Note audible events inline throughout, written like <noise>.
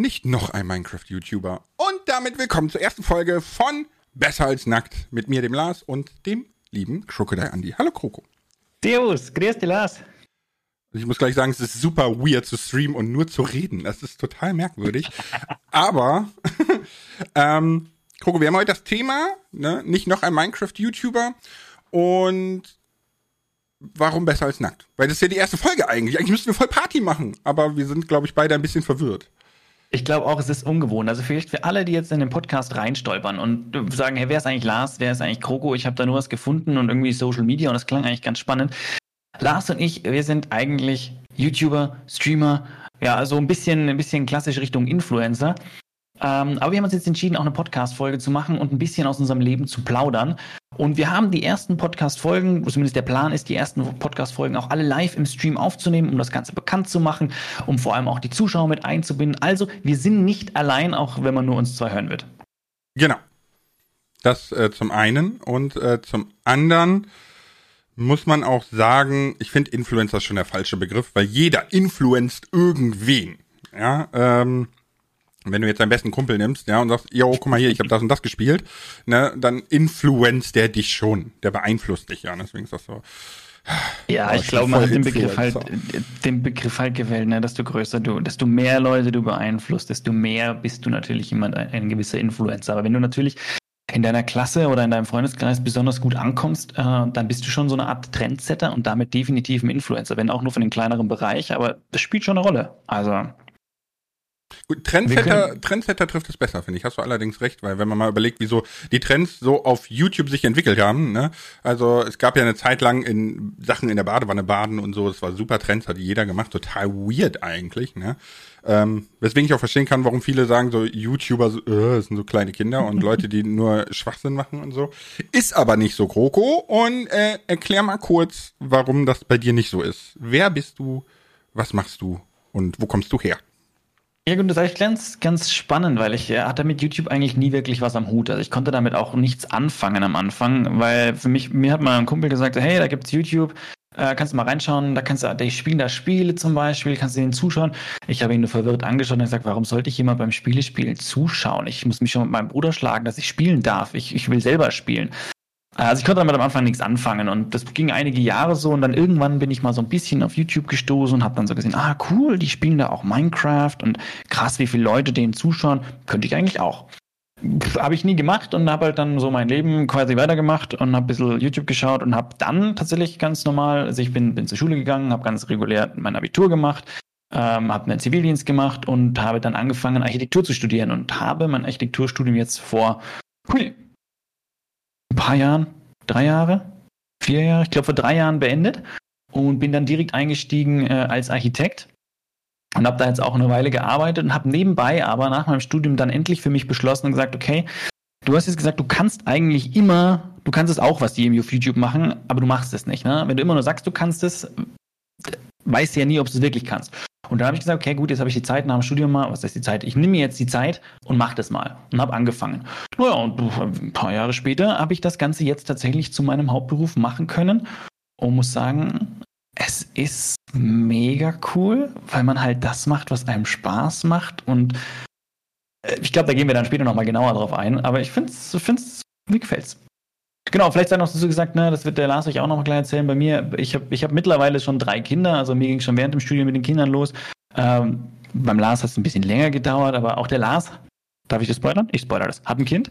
nicht noch ein Minecraft-YouTuber. Und damit willkommen zur ersten Folge von Besser als Nackt mit mir, dem Lars und dem lieben Crocodile Andy. Hallo Kroko. Servus, grüß dich Lars. Ich muss gleich sagen, es ist super weird zu streamen und nur zu reden. Das ist total merkwürdig. <laughs> Aber, <laughs> ähm, Kroko, wir haben heute das Thema, ne, nicht noch ein Minecraft-YouTuber und warum besser als nackt? Weil das ist ja die erste Folge eigentlich. Eigentlich müssten wir voll Party machen, aber wir sind, glaube ich, beide ein bisschen verwirrt. Ich glaube auch, es ist ungewohnt. Also vielleicht für alle, die jetzt in den Podcast reinstolpern und sagen, hey, wer ist eigentlich Lars, wer ist eigentlich Kroko? Ich habe da nur was gefunden und irgendwie Social Media und das klang eigentlich ganz spannend. Lars und ich, wir sind eigentlich YouTuber, Streamer, ja, also ein bisschen, ein bisschen klassisch Richtung Influencer. Ähm, aber wir haben uns jetzt entschieden, auch eine Podcast-Folge zu machen und ein bisschen aus unserem Leben zu plaudern. Und wir haben die ersten Podcast-Folgen, zumindest der Plan ist, die ersten Podcast-Folgen auch alle live im Stream aufzunehmen, um das Ganze bekannt zu machen, um vor allem auch die Zuschauer mit einzubinden. Also, wir sind nicht allein, auch wenn man nur uns zwei hören wird. Genau. Das äh, zum einen. Und äh, zum anderen muss man auch sagen, ich finde Influencer schon der falsche Begriff, weil jeder influenzt irgendwen. Ja, ähm, wenn du jetzt deinen besten Kumpel nimmst, ja, und sagst, yo, guck mal hier, ich habe das und das gespielt, ne, dann influenzt der dich schon. Der beeinflusst dich ja. Deswegen ist das so. Ja, ich glaube, man hat den Begriff halt, den Begriff halt gewählt, ne, desto größer du, desto mehr Leute du beeinflusst, desto mehr bist du natürlich jemand, ein, ein gewisser Influencer. Aber wenn du natürlich in deiner Klasse oder in deinem Freundeskreis besonders gut ankommst, äh, dann bist du schon so eine Art Trendsetter und damit definitiv ein Influencer, wenn auch nur von dem kleineren Bereich, aber das spielt schon eine Rolle. Also Gut, Trendsetter, Trendsetter trifft es besser, finde ich. Hast du allerdings recht, weil wenn man mal überlegt, wieso die Trends so auf YouTube sich entwickelt haben, ne? Also es gab ja eine Zeit lang in Sachen in der Badewanne baden und so, das war super Trends, hat jeder gemacht, total weird eigentlich, ne? Ähm, weswegen ich auch verstehen kann, warum viele sagen, so YouTuber so, äh, sind so kleine Kinder und Leute, die <laughs> nur Schwachsinn machen und so. Ist aber nicht so, Kroko. Und äh, erklär mal kurz, warum das bei dir nicht so ist. Wer bist du? Was machst du? Und wo kommst du her? Ja gut, das ist eigentlich ganz, ganz spannend, weil ich äh, hatte mit YouTube eigentlich nie wirklich was am Hut. Also ich konnte damit auch nichts anfangen am Anfang, weil für mich, mir hat mal ein Kumpel gesagt, hey, da gibt's YouTube, äh, kannst du mal reinschauen, da kannst du, die spielen da Spiele zum Beispiel, kannst du denen zuschauen. Ich habe ihn nur verwirrt angeschaut und gesagt, warum sollte ich jemand beim Spielespielen zuschauen? Ich muss mich schon mit meinem Bruder schlagen, dass ich spielen darf. Ich, ich will selber spielen. Also ich konnte damit am Anfang nichts anfangen und das ging einige Jahre so und dann irgendwann bin ich mal so ein bisschen auf YouTube gestoßen und habe dann so gesehen, ah cool, die spielen da auch Minecraft und krass, wie viele Leute denen zuschauen, könnte ich eigentlich auch. Habe ich nie gemacht und habe halt dann so mein Leben quasi weitergemacht und habe ein bisschen YouTube geschaut und habe dann tatsächlich ganz normal, also ich bin, bin zur Schule gegangen, habe ganz regulär mein Abitur gemacht, ähm, habe einen Zivildienst gemacht und habe dann angefangen Architektur zu studieren und habe mein Architekturstudium jetzt vor hui, ein paar Jahren, drei Jahre, vier Jahre, ich glaube vor drei Jahren beendet und bin dann direkt eingestiegen äh, als Architekt und habe da jetzt auch eine Weile gearbeitet und habe nebenbei aber nach meinem Studium dann endlich für mich beschlossen und gesagt, okay, du hast jetzt gesagt, du kannst eigentlich immer, du kannst es auch, was die auf YouTube machen, aber du machst es nicht. Ne? Wenn du immer nur sagst, du kannst es, weißt du ja nie, ob du es wirklich kannst. Und dann habe ich gesagt, okay, gut, jetzt habe ich die Zeit nach dem Studium mal, was heißt die Zeit? Ich nehme mir jetzt die Zeit und mache das mal und habe angefangen. Naja, und ein paar Jahre später habe ich das Ganze jetzt tatsächlich zu meinem Hauptberuf machen können und muss sagen, es ist mega cool, weil man halt das macht, was einem Spaß macht und äh, ich glaube, da gehen wir dann später nochmal genauer drauf ein, aber ich finde es, mir gefällt's. Genau, vielleicht sei noch dazu gesagt, ne, das wird der Lars euch auch noch mal gleich erzählen. Bei mir, ich habe ich hab mittlerweile schon drei Kinder, also mir ging schon während dem Studium mit den Kindern los. Ähm, beim Lars hat es ein bisschen länger gedauert, aber auch der Lars, darf ich das spoilern? Ich spoilere das, hat ein Kind.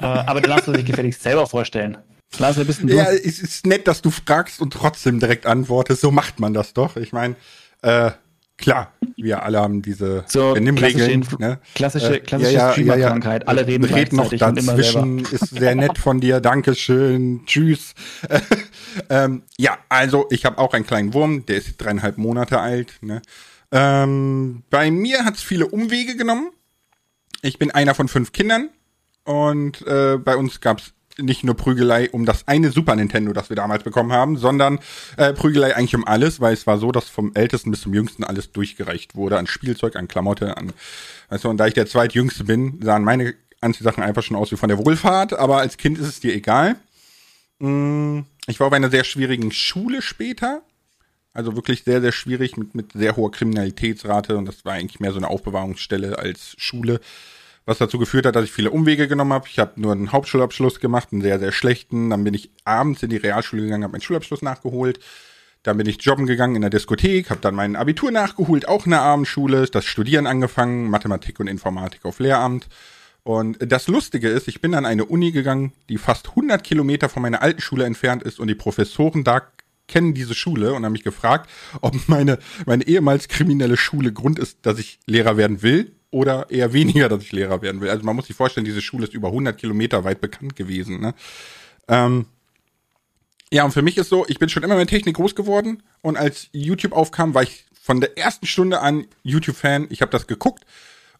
Äh, aber der Lars soll sich gefälligst selber vorstellen. Lars, wer bist denn du? Ja, es ist nett, dass du fragst und trotzdem direkt antwortest. So macht man das doch. Ich meine, äh, Klar, wir alle haben diese so, Benimmregeln. Klassische, ne? klassische, klassische ja, ja, ja, ja. Alle reden Red noch dazwischen. Ist sehr nett von dir. Dankeschön. Tschüss. <laughs> ähm, ja, also ich habe auch einen kleinen Wurm. Der ist dreieinhalb Monate alt. Ne? Ähm, bei mir hat es viele Umwege genommen. Ich bin einer von fünf Kindern. Und äh, bei uns gab es nicht nur Prügelei um das eine Super Nintendo, das wir damals bekommen haben, sondern äh, Prügelei eigentlich um alles, weil es war so, dass vom Ältesten bis zum Jüngsten alles durchgereicht wurde an Spielzeug, an Klamotte, an, du, und da ich der zweitjüngste bin, sahen meine Anziehsachen einfach schon aus wie von der Wohlfahrt, aber als Kind ist es dir egal. Mm, ich war auf einer sehr schwierigen Schule später, Also wirklich sehr, sehr schwierig mit, mit sehr hoher Kriminalitätsrate und das war eigentlich mehr so eine Aufbewahrungsstelle als Schule was dazu geführt hat, dass ich viele Umwege genommen habe. Ich habe nur einen Hauptschulabschluss gemacht, einen sehr, sehr schlechten. Dann bin ich abends in die Realschule gegangen, habe meinen Schulabschluss nachgeholt. Dann bin ich jobben gegangen in der Diskothek, habe dann mein Abitur nachgeholt, auch in der Abendschule, das Studieren angefangen, Mathematik und Informatik auf Lehramt. Und das Lustige ist, ich bin an eine Uni gegangen, die fast 100 Kilometer von meiner alten Schule entfernt ist und die Professoren da kennen diese Schule und haben mich gefragt, ob meine, meine ehemals kriminelle Schule Grund ist, dass ich Lehrer werden will oder eher weniger, dass ich Lehrer werden will. Also man muss sich vorstellen, diese Schule ist über 100 Kilometer weit bekannt gewesen. Ne? Ähm, ja, und für mich ist so, ich bin schon immer mit Technik groß geworden und als YouTube aufkam, war ich von der ersten Stunde an YouTube-Fan. Ich habe das geguckt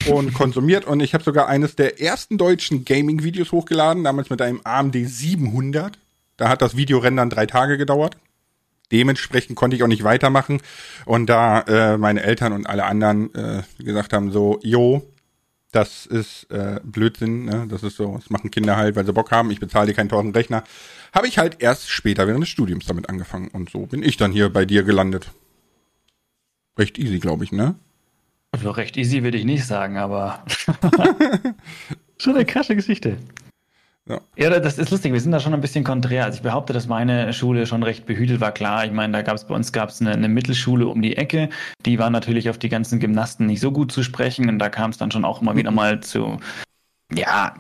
und <laughs> konsumiert und ich habe sogar eines der ersten deutschen Gaming-Videos hochgeladen, damals mit einem AMD 700. Da hat das Videorendern drei Tage gedauert. Dementsprechend konnte ich auch nicht weitermachen. Und da äh, meine Eltern und alle anderen äh, gesagt haben, so, jo, das ist äh, Blödsinn, ne? Das ist so, das machen Kinder halt, weil sie Bock haben, ich bezahle dir keinen teuren Rechner. Habe ich halt erst später während des Studiums damit angefangen. Und so bin ich dann hier bei dir gelandet. Recht easy, glaube ich, ne? Also recht easy würde ich nicht sagen, aber <laughs> <laughs> schon eine krasse Geschichte. Ja. ja, das ist lustig. Wir sind da schon ein bisschen konträr. Also ich behaupte, dass meine Schule schon recht behütet war. Klar, ich meine, da gab es bei uns gab's eine, eine Mittelschule um die Ecke. Die war natürlich auf die ganzen Gymnasten nicht so gut zu sprechen. Und da kam es dann schon auch immer wieder mhm. mal zu, ja,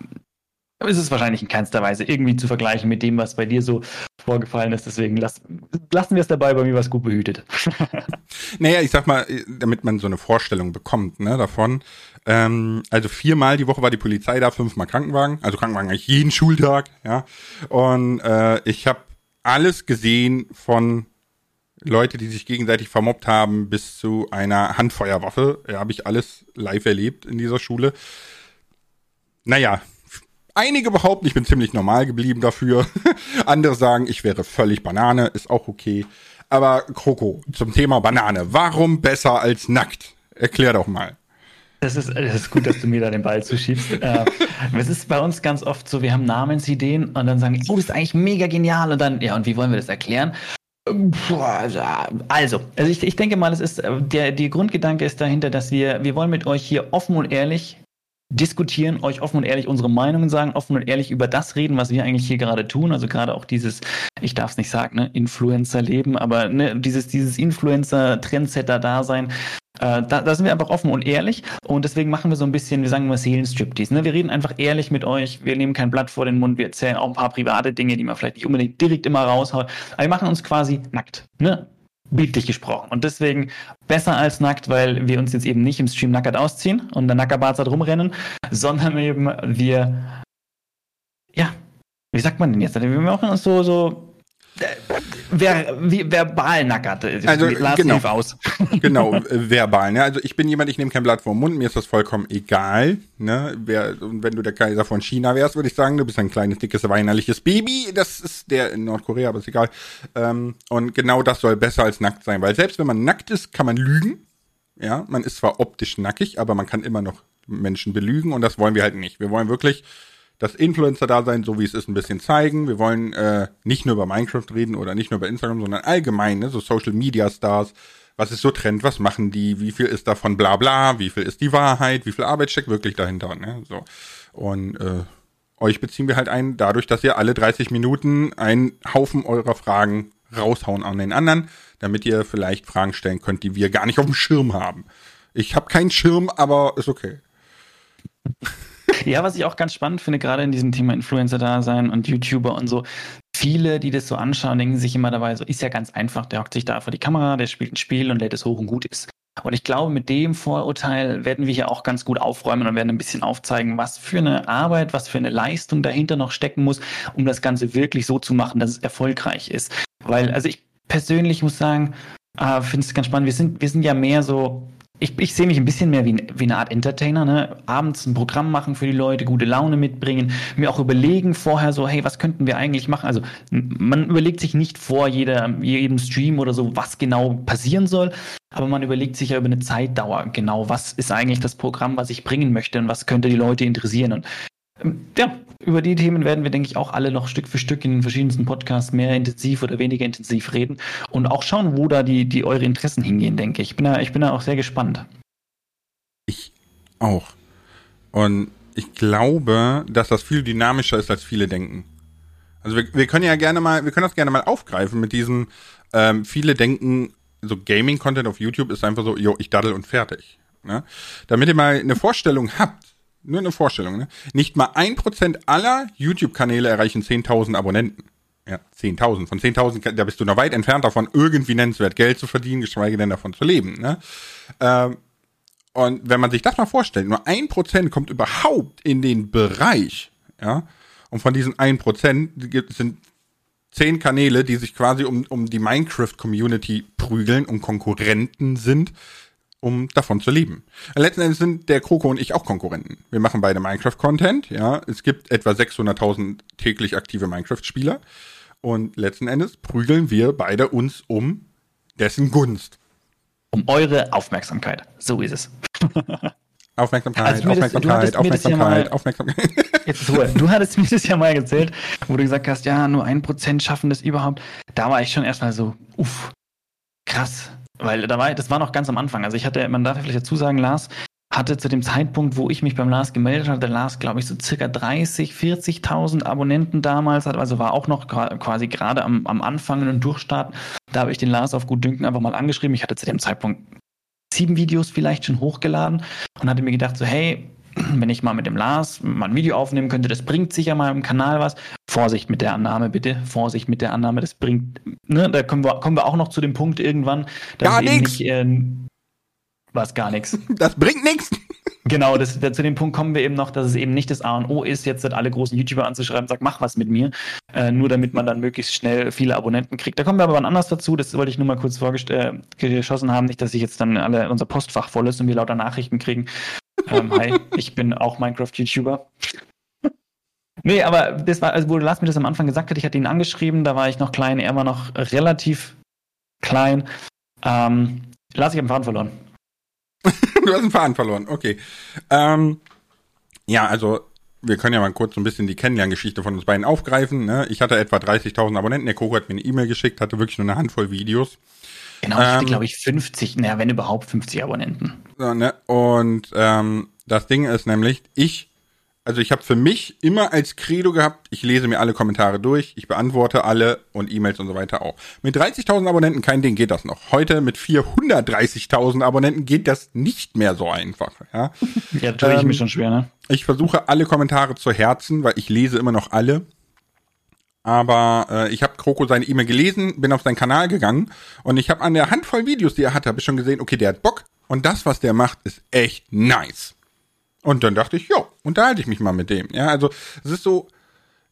ist es wahrscheinlich in keinster Weise irgendwie zu vergleichen mit dem, was bei dir so vorgefallen ist. Deswegen lass, lassen wir es dabei, bei mir war es gut behütet. <laughs> naja, ich sag mal, damit man so eine Vorstellung bekommt ne, davon. Ähm, also viermal die Woche war die Polizei da, fünfmal Krankenwagen. Also Krankenwagen eigentlich jeden Schultag, ja. Und äh, ich habe alles gesehen von Leute, die sich gegenseitig vermobbt haben, bis zu einer Handfeuerwaffe. Ja, habe ich alles live erlebt in dieser Schule. Naja, einige behaupten, ich bin ziemlich normal geblieben dafür. <laughs> Andere sagen, ich wäre völlig Banane, ist auch okay. Aber Kroko, zum Thema Banane. Warum besser als nackt? Erklär doch mal. Das ist, das ist gut, dass du mir da den Ball zuschiebst. äh, es ist bei uns ganz oft so, wir haben Namensideen und dann sagen, oh, das ist eigentlich mega genial. Und dann, ja, und wie wollen wir das erklären? Also, also ich, ich denke mal, es ist der, der Grundgedanke ist dahinter, dass wir, wir wollen mit euch hier offen und ehrlich diskutieren, euch offen und ehrlich unsere Meinungen sagen, offen und ehrlich über das reden, was wir eigentlich hier gerade tun. Also gerade auch dieses, ich darf es nicht sagen, ne, Influencer-Leben, aber ne, dieses, dieses Influencer-Trendsetter-Dasein, äh, da, da sind wir einfach offen und ehrlich und deswegen machen wir so ein bisschen, wir sagen immer Seelenstriptease. Ne? Wir reden einfach ehrlich mit euch, wir nehmen kein Blatt vor den Mund, wir erzählen auch ein paar private Dinge, die man vielleicht nicht unbedingt direkt immer raushaut, aber wir machen uns quasi nackt. Ne? bildlich gesprochen. Und deswegen besser als nackt, weil wir uns jetzt eben nicht im Stream nackert ausziehen und der Nackerbarzart rumrennen, <laughs> sondern eben wir, ja, wie sagt man denn jetzt? Wir machen uns so, so Ver, wie, verbal nackert. Also genau, aus. <laughs> genau, verbal. Ne? Also ich bin jemand, ich nehme kein Blatt vor den Mund, mir ist das vollkommen egal. Ne? Wer, und wenn du der Kaiser von China wärst, würde ich sagen, du bist ein kleines, dickes, weinerliches Baby. Das ist der in Nordkorea, aber ist egal. Ähm, und genau das soll besser als nackt sein, weil selbst wenn man nackt ist, kann man lügen. Ja, man ist zwar optisch nackig, aber man kann immer noch Menschen belügen und das wollen wir halt nicht. Wir wollen wirklich das Influencer-Dasein, so wie es ist, ein bisschen zeigen. Wir wollen äh, nicht nur über Minecraft reden oder nicht nur über Instagram, sondern allgemein, ne, so Social-Media-Stars. Was ist so Trend? Was machen die? Wie viel ist davon bla bla? Wie viel ist die Wahrheit? Wie viel Arbeit steckt wirklich dahinter? Ne? So. Und äh, euch beziehen wir halt ein, dadurch, dass ihr alle 30 Minuten einen Haufen eurer Fragen raushauen an den anderen, damit ihr vielleicht Fragen stellen könnt, die wir gar nicht auf dem Schirm haben. Ich habe keinen Schirm, aber ist okay. Ja, was ich auch ganz spannend finde, gerade in diesem Thema Influencer-Dasein und YouTuber und so, viele, die das so anschauen, denken sich immer dabei, so ist ja ganz einfach, der hockt sich da vor die Kamera, der spielt ein Spiel und lädt es hoch und gut ist. Und ich glaube, mit dem Vorurteil werden wir hier auch ganz gut aufräumen und werden ein bisschen aufzeigen, was für eine Arbeit, was für eine Leistung dahinter noch stecken muss, um das Ganze wirklich so zu machen, dass es erfolgreich ist. Weil, also ich persönlich muss sagen, äh, finde es ganz spannend. Wir sind, wir sind ja mehr so ich, ich sehe mich ein bisschen mehr wie, wie eine Art Entertainer, ne? Abends ein Programm machen für die Leute, gute Laune mitbringen, mir auch überlegen vorher so, hey, was könnten wir eigentlich machen? Also man überlegt sich nicht vor jeder, jedem Stream oder so, was genau passieren soll, aber man überlegt sich ja über eine Zeitdauer genau, was ist eigentlich das Programm, was ich bringen möchte und was könnte die Leute interessieren. Und ähm, ja, über die Themen werden wir, denke ich, auch alle noch Stück für Stück in den verschiedensten Podcasts mehr intensiv oder weniger intensiv reden und auch schauen, wo da die, die eure Interessen hingehen, denke ich. Ich bin da, ich bin da auch sehr gespannt. Ich auch. Und ich glaube, dass das viel dynamischer ist, als viele denken. Also wir, wir können ja gerne mal, wir können das gerne mal aufgreifen mit diesem, ähm, viele denken, so Gaming-Content auf YouTube ist einfach so, jo, ich daddel und fertig. Ne? Damit ihr mal eine Vorstellung habt, nur eine Vorstellung, ne? Nicht mal ein Prozent aller YouTube-Kanäle erreichen 10.000 Abonnenten. Ja, 10.000. Von 10.000, da bist du noch weit entfernt davon, irgendwie nennenswert Geld zu verdienen, geschweige denn davon zu leben. Ne? Ähm, und wenn man sich das mal vorstellt, nur ein Prozent kommt überhaupt in den Bereich, ja, und von diesen ein Prozent sind zehn Kanäle, die sich quasi um, um die Minecraft-Community prügeln und Konkurrenten sind, um davon zu leben. Letzten Endes sind der Kroko und ich auch Konkurrenten. Wir machen beide Minecraft-Content, ja. Es gibt etwa 600.000 täglich aktive Minecraft-Spieler. Und letzten Endes prügeln wir beide uns um dessen Gunst. Um eure Aufmerksamkeit. So ist es. <laughs> Aufmerksamkeit, also Aufmerksamkeit, Aufmerksamkeit, ja Aufmerksamkeit. <laughs> Jetzt so, du hattest mir das ja mal erzählt, wo du gesagt hast, ja, nur ein Prozent schaffen das überhaupt. Da war ich schon erstmal so, uff, krass. Weil da war, das war noch ganz am Anfang. Also ich hatte, man darf ja vielleicht dazu sagen, Lars hatte zu dem Zeitpunkt, wo ich mich beim Lars gemeldet hatte, Lars, glaube ich, so circa 30, 40.000 Abonnenten damals, hat, also war auch noch quasi gerade am, am Anfang und Durchstarten. Da habe ich den Lars auf gut Dünken einfach mal angeschrieben. Ich hatte zu dem Zeitpunkt sieben Videos vielleicht schon hochgeladen und hatte mir gedacht, so, hey, wenn ich mal mit dem Lars mal ein Video aufnehmen könnte, das bringt sicher mal im Kanal was. Vorsicht mit der Annahme, bitte. Vorsicht mit der Annahme, das bringt, ne, da kommen wir, kommen wir auch noch zu dem Punkt irgendwann, dass gar nichts. Äh, was gar nichts. <laughs> Das bringt nichts. Genau, das, da, zu dem Punkt kommen wir eben noch, dass es eben nicht das A und O ist, jetzt alle großen YouTuber anzuschreiben, sag, mach was mit mir, äh, nur damit man dann möglichst schnell viele Abonnenten kriegt. Da kommen wir aber wann anders dazu, das wollte ich nur mal kurz vorgeschossen äh, haben, nicht, dass sich jetzt dann alle unser Postfach voll ist und wir lauter Nachrichten kriegen. Ähm, hi, ich bin auch Minecraft-YouTuber. nee, aber das war, also wo Lars mir das am Anfang gesagt hat, ich hatte ihn angeschrieben, da war ich noch klein, er war noch relativ klein. Ähm, Lars, ich habe den Faden verloren. <laughs> du hast den Faden verloren, okay. Ähm, ja, also wir können ja mal kurz so ein bisschen die Kennenlerngeschichte von uns beiden aufgreifen. Ne? Ich hatte etwa 30.000 Abonnenten, der Koko hat mir eine E-Mail geschickt, hatte wirklich nur eine Handvoll Videos. Genau, ich ähm, hatte, glaube ich, 50, naja, wenn überhaupt 50 Abonnenten. So, ne? Und ähm, das Ding ist nämlich, ich also ich habe für mich immer als Credo gehabt, ich lese mir alle Kommentare durch, ich beantworte alle und E-Mails und so weiter auch. Mit 30.000 Abonnenten, kein Ding, geht das noch. Heute mit 430.000 Abonnenten geht das nicht mehr so einfach. Ja, <laughs> ja tue ich ähm, mir schon schwer, ne? Ich versuche alle Kommentare zu herzen, weil ich lese immer noch alle. Aber äh, ich habe Kroko seine E-Mail gelesen, bin auf seinen Kanal gegangen und ich habe an der Handvoll Videos, die er hat, habe ich schon gesehen, okay, der hat Bock und das, was der macht, ist echt nice. Und dann dachte ich, ja, unterhalte ich mich mal mit dem. Ja, also es ist so,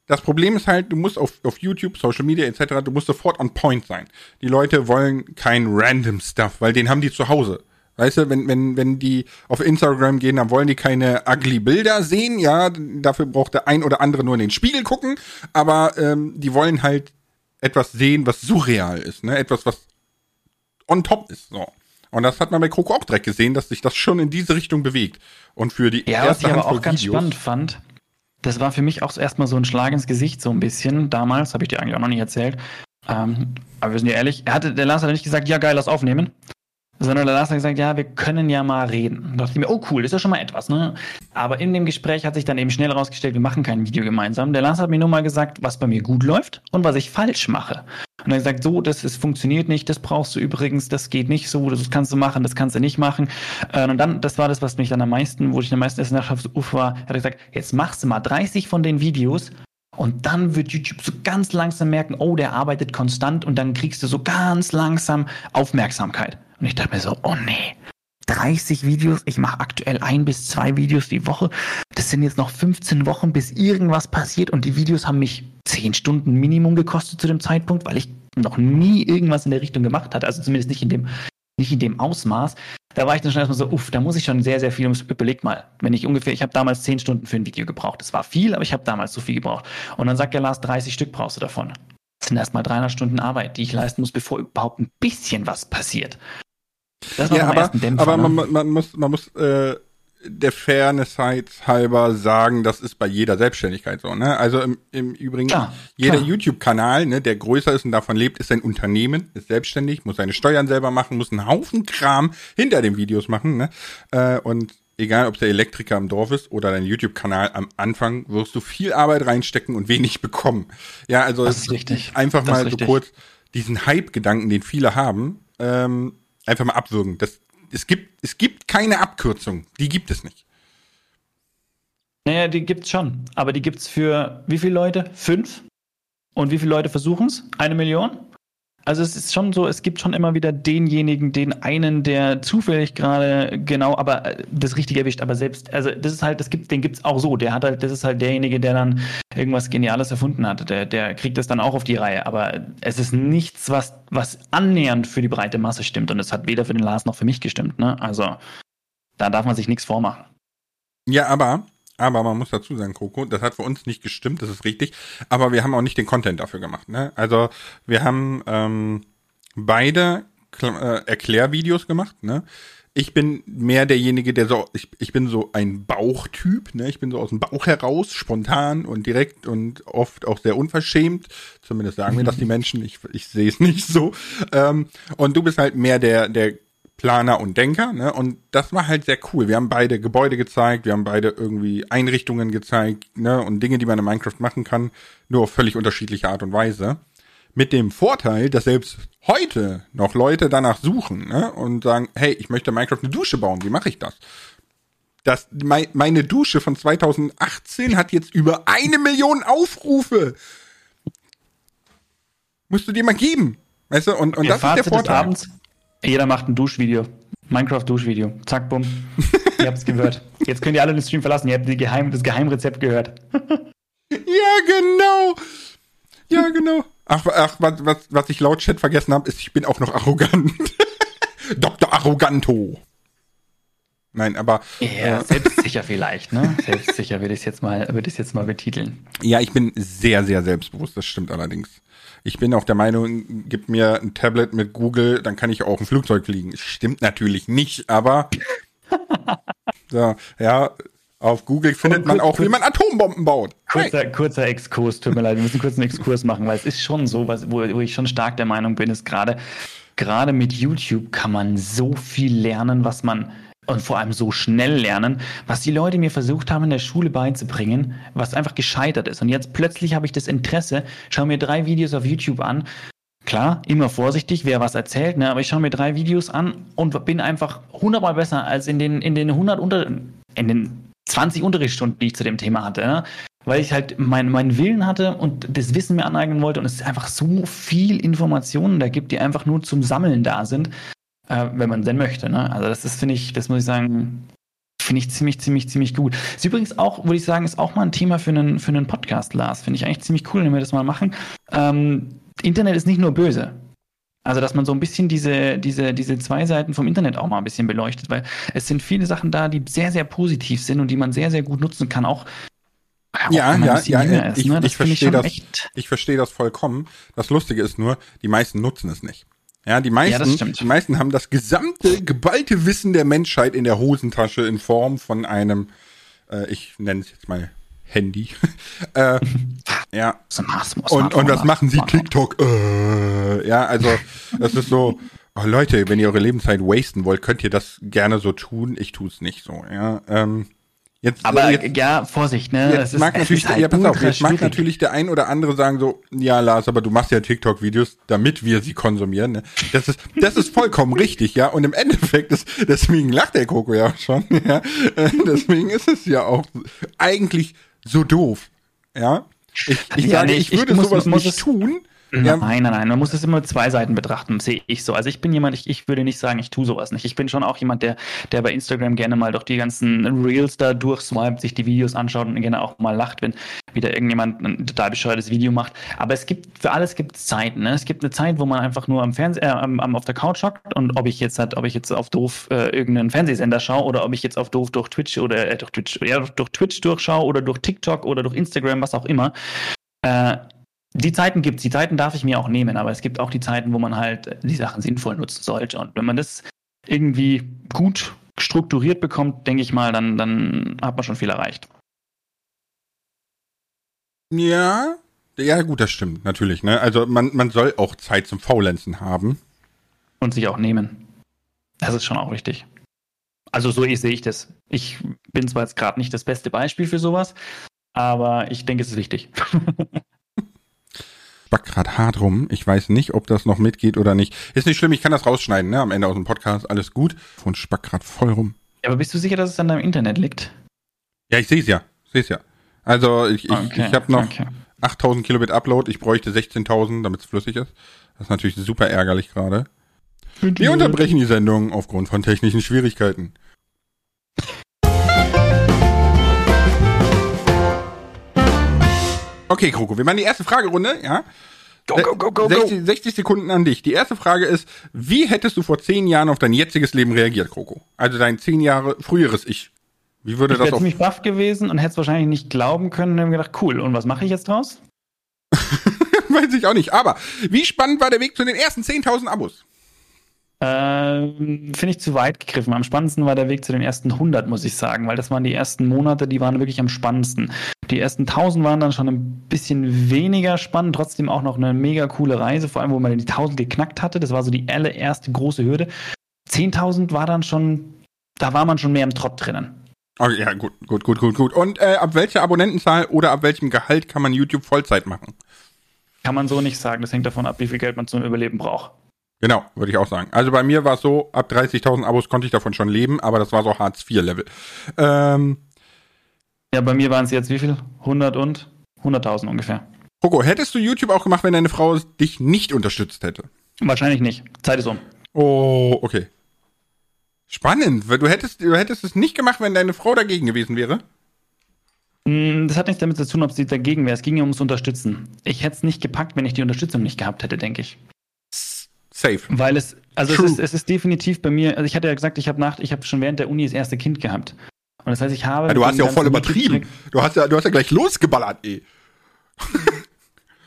das Problem ist halt, du musst auf, auf YouTube, Social Media etc., du musst sofort on point sein. Die Leute wollen kein random Stuff, weil den haben die zu Hause. Weißt du, wenn, wenn, wenn die auf Instagram gehen, dann wollen die keine ugly Bilder sehen, ja, dafür braucht der ein oder andere nur in den Spiegel gucken, aber ähm, die wollen halt etwas sehen, was surreal ist, ne? Etwas, was on top ist. So. Und das hat man bei Kroko auch direkt gesehen, dass sich das schon in diese Richtung bewegt. Und für die ja, erste was ich aber auch ganz Videos, spannend fand, das war für mich auch erstmal so ein Schlag ins Gesicht, so ein bisschen. Damals, habe ich dir eigentlich auch noch nicht erzählt. Ähm, aber wir sind ja ehrlich, er hatte, der Lars hat nicht gesagt, ja geil, lass aufnehmen sondern der Lars hat gesagt, ja, wir können ja mal reden. Da dachte ich mir, oh cool, ist ja schon mal etwas, ne? Aber in dem Gespräch hat sich dann eben schnell herausgestellt, wir machen kein Video gemeinsam. Der Lars hat mir nur mal gesagt, was bei mir gut läuft und was ich falsch mache. Und er hat gesagt, so, das ist, funktioniert nicht, das brauchst du übrigens, das geht nicht so, das kannst du machen, das kannst du nicht machen. Äh, und dann, das war das, was mich dann am meisten, wo ich am meisten erst uff war, hat er gesagt, jetzt machst du mal 30 von den Videos und dann wird YouTube so ganz langsam merken, oh, der arbeitet konstant und dann kriegst du so ganz langsam Aufmerksamkeit. Und ich dachte mir so, oh nee, 30 Videos, ich mache aktuell ein bis zwei Videos die Woche. Das sind jetzt noch 15 Wochen, bis irgendwas passiert und die Videos haben mich 10 Stunden Minimum gekostet zu dem Zeitpunkt, weil ich noch nie irgendwas in der Richtung gemacht hatte, also zumindest nicht in dem, nicht in dem Ausmaß. Da war ich dann schon erstmal so, uff, da muss ich schon sehr, sehr viel, überleg mal, wenn ich ungefähr, ich habe damals 10 Stunden für ein Video gebraucht. Das war viel, aber ich habe damals so viel gebraucht. Und dann sagt der Lars, 30 Stück brauchst du davon. Das sind erstmal 300 Stunden Arbeit, die ich leisten muss, bevor überhaupt ein bisschen was passiert. Das war ja, aber, Dämpfer, aber ne? man, man, muss, man muss äh, der Fairness halber sagen, das ist bei jeder Selbstständigkeit so. Ne? Also im, im Übrigen, klar, jeder YouTube-Kanal, ne, der größer ist und davon lebt, ist ein Unternehmen, ist selbstständig, muss seine Steuern selber machen, muss einen Haufen Kram hinter den Videos machen. Ne? Äh, und egal, ob der Elektriker im Dorf ist oder dein YouTube-Kanal, am Anfang wirst du viel Arbeit reinstecken und wenig <laughs> bekommen. Ja, also das ist richtig. einfach das mal so kurz diesen Hype-Gedanken, den viele haben, ähm, einfach mal abwürgen. Das es gibt, es gibt keine Abkürzung. Die gibt es nicht. Naja, die gibt's schon. Aber die gibt's für wie viele Leute? Fünf? Und wie viele Leute versuchen es? Eine Million? Also es ist schon so, es gibt schon immer wieder denjenigen, den einen, der zufällig gerade genau, aber äh, das richtig erwischt. Aber selbst, also das ist halt, das gibt, den gibt's auch so. Der hat halt, das ist halt derjenige, der dann irgendwas Geniales erfunden hat. Der, der kriegt das dann auch auf die Reihe. Aber es ist nichts, was, was annähernd für die breite Masse stimmt. Und es hat weder für den Lars noch für mich gestimmt. Ne? Also da darf man sich nichts vormachen. Ja, aber aber man muss dazu sagen, Coco, das hat für uns nicht gestimmt, das ist richtig. Aber wir haben auch nicht den Content dafür gemacht. Ne? Also wir haben ähm, beide äh, Erklärvideos gemacht. Ne? Ich bin mehr derjenige, der so, ich, ich bin so ein Bauchtyp, ne? Ich bin so aus dem Bauch heraus, spontan und direkt und oft auch sehr unverschämt. Zumindest sagen mir das die <laughs> Menschen. Ich, ich sehe es nicht so. Ähm, und du bist halt mehr der, der Planer und Denker, ne? Und das war halt sehr cool. Wir haben beide Gebäude gezeigt, wir haben beide irgendwie Einrichtungen gezeigt, ne? Und Dinge, die man in Minecraft machen kann, nur auf völlig unterschiedliche Art und Weise. Mit dem Vorteil, dass selbst heute noch Leute danach suchen, ne? Und sagen, hey, ich möchte Minecraft eine Dusche bauen, wie mache ich das? Das, mein, meine Dusche von 2018 hat jetzt über eine Million Aufrufe. Musst du dir mal geben. Weißt du, und, und das Fazit ist der Vorteil. Abends, jeder macht ein Duschvideo. Minecraft-Duschvideo. Zack, bumm. ihr habt's gehört. Jetzt könnt ihr alle den Stream verlassen. Ihr habt Geheim, das Geheimrezept gehört. <laughs> ja, genau. Ja, genau. Ach, ach was, was, was ich laut Chat vergessen habe, ist, ich bin auch noch arrogant. <laughs> Dr. Arroganto. Nein, aber. Ja, äh, selbstsicher <laughs> vielleicht, ne? Selbstsicher würde ich es jetzt mal, würde ich jetzt mal betiteln. Ja, ich bin sehr, sehr selbstbewusst, das stimmt allerdings. Ich bin auch der Meinung, gib mir ein Tablet mit Google, dann kann ich auch ein Flugzeug fliegen. Stimmt natürlich nicht, aber <laughs> so, ja, auf Google findet man auch, wie man Atombomben baut. Kurzer, kurzer Exkurs, tut mir leid, wir müssen kurz einen Exkurs machen, weil es ist schon so, was, wo, wo ich schon stark der Meinung bin, ist gerade, gerade mit YouTube kann man so viel lernen, was man und vor allem so schnell lernen, was die Leute mir versucht haben in der Schule beizubringen, was einfach gescheitert ist. Und jetzt plötzlich habe ich das Interesse, schaue mir drei Videos auf YouTube an. Klar, immer vorsichtig, wer was erzählt, ne? aber ich schaue mir drei Videos an und bin einfach hundertmal besser als in den, in den 100 unter, in den 20 Unterrichtsstunden, die ich zu dem Thema hatte. Ne? Weil ich halt meinen mein Willen hatte und das Wissen mir aneignen wollte und es einfach so viel Informationen da gibt, die einfach nur zum Sammeln da sind äh, wenn man denn möchte. Ne? Also das ist, finde ich, das muss ich sagen, finde ich ziemlich, ziemlich, ziemlich gut. Ist übrigens auch, würde ich sagen, ist auch mal ein Thema für einen, für einen Podcast, Lars. Finde ich eigentlich ziemlich cool, wenn wir das mal machen. Ähm, Internet ist nicht nur böse. Also, dass man so ein bisschen diese, diese, diese zwei Seiten vom Internet auch mal ein bisschen beleuchtet, weil es sind viele Sachen da, die sehr, sehr positiv sind und die man sehr, sehr gut nutzen kann, auch ja, ja, ja, ist, ich, ne? ich verstehe das, ich verstehe das vollkommen. Das Lustige ist nur, die meisten nutzen es nicht. Ja, die meisten, ja, die meisten haben das gesamte geballte Wissen der Menschheit in der Hosentasche in Form von einem, äh, ich nenne es jetzt mal Handy. <laughs> äh, ja. Und, und was machen sie? TikTok. Äh, ja, also das ist so. Oh, Leute, wenn ihr eure Lebenszeit wasten wollt, könnt ihr das gerne so tun. Ich tue es nicht so. Ja. Ähm, Jetzt, aber jetzt, ja, Vorsicht, ne? Jetzt mag ist, natürlich, halt ja, pass auf, jetzt mag natürlich der ein oder andere sagen so, ja, Lars, aber du machst ja TikTok-Videos, damit wir sie konsumieren. Ne? Das ist, das ist vollkommen richtig, ja. Und im Endeffekt ist, deswegen lacht der Coco ja auch schon, <laughs> ja. Äh, deswegen ist es ja auch eigentlich so doof, ja. Ich, ich ja, sage, nee, ich, ich würde muss, sowas muss nicht tun, ja. Nein, nein, nein. Man muss es immer zwei Seiten betrachten, sehe ich so. Also ich bin jemand, ich, ich würde nicht sagen, ich tue sowas nicht. Ich bin schon auch jemand, der, der bei Instagram gerne mal durch die ganzen Reels da durchswiped, sich die Videos anschaut und gerne auch mal lacht, wenn wieder irgendjemand ein total bescheuertes Video macht. Aber es gibt, für alles gibt es Zeiten. Ne? Es gibt eine Zeit, wo man einfach nur am Fernseher, äh, am, am, auf der Couch hockt und ob ich jetzt halt, ob ich jetzt auf doof äh, irgendeinen Fernsehsender schaue oder ob ich jetzt auf doof durch Twitch oder äh, durch Twitch, ja, durch Twitch durchschaue oder durch TikTok oder durch Instagram, was auch immer. Äh, die Zeiten gibt es, die Zeiten darf ich mir auch nehmen, aber es gibt auch die Zeiten, wo man halt die Sachen sinnvoll nutzen sollte. Und wenn man das irgendwie gut strukturiert bekommt, denke ich mal, dann, dann hat man schon viel erreicht. Ja, ja, gut, das stimmt, natürlich. Ne? Also man, man soll auch Zeit zum Faulenzen haben. Und sich auch nehmen. Das ist schon auch wichtig. Also so sehe ich das. Ich bin zwar jetzt gerade nicht das beste Beispiel für sowas, aber ich denke, es ist wichtig. <laughs> Back gerade hart rum. Ich weiß nicht, ob das noch mitgeht oder nicht. Ist nicht schlimm, ich kann das rausschneiden, ne? Am Ende aus dem Podcast. Alles gut. Und spack gerade voll rum. Ja, aber bist du sicher, dass es an deinem Internet liegt? Ja, ich sehe es ja. Sehe es ja. Also ich, ich, okay, ich habe noch okay. 8000 Kilobit Upload. Ich bräuchte 16.000, damit es flüssig ist. Das ist natürlich super ärgerlich gerade. Wir unterbrechen die Sendung aufgrund von technischen Schwierigkeiten. Okay, Kroko, wir machen die erste Fragerunde, ja? Go, go, go, go, 60, 60 Sekunden an dich. Die erste Frage ist, wie hättest du vor zehn Jahren auf dein jetziges Leben reagiert, Kroko? Also dein zehn Jahre früheres Ich. Wie würde ich das Ich wäre ziemlich baff gewesen und hätte es wahrscheinlich nicht glauben können und gedacht, cool, und was mache ich jetzt draus? <laughs> Weiß ich auch nicht. Aber wie spannend war der Weg zu den ersten 10.000 Abos? Ähm, Finde ich zu weit gegriffen. Am spannendsten war der Weg zu den ersten 100, muss ich sagen, weil das waren die ersten Monate, die waren wirklich am spannendsten. Die ersten 1000 waren dann schon ein bisschen weniger spannend, trotzdem auch noch eine mega coole Reise, vor allem, wo man die 1000 geknackt hatte. Das war so die allererste große Hürde. 10.000 war dann schon, da war man schon mehr im Trott drinnen. Oh, ja, gut, gut, gut, gut, gut. Und äh, ab welcher Abonnentenzahl oder ab welchem Gehalt kann man YouTube Vollzeit machen? Kann man so nicht sagen. Das hängt davon ab, wie viel Geld man zum Überleben braucht. Genau, würde ich auch sagen. Also bei mir war es so, ab 30.000 Abos konnte ich davon schon leben, aber das war so Hartz-IV-Level. Ähm, ja, bei mir waren es jetzt wie viel? 100 und? 100.000 ungefähr. Coco, hättest du YouTube auch gemacht, wenn deine Frau dich nicht unterstützt hätte? Wahrscheinlich nicht. Zeit ist um. Oh, okay. Spannend. Du hättest, du hättest es nicht gemacht, wenn deine Frau dagegen gewesen wäre? Mm, das hat nichts damit zu tun, ob sie dagegen wäre. Es ging ja ums Unterstützen. Ich hätte es nicht gepackt, wenn ich die Unterstützung nicht gehabt hätte, denke ich. Safe. Weil es, also es ist, es ist definitiv bei mir, also ich hatte ja gesagt, ich habe nach, ich habe schon während der Uni das erste Kind gehabt. Und das heißt, ich habe. Ja, du hast ja auch voll übertrieben. Du hast ja, du hast ja gleich losgeballert, ey.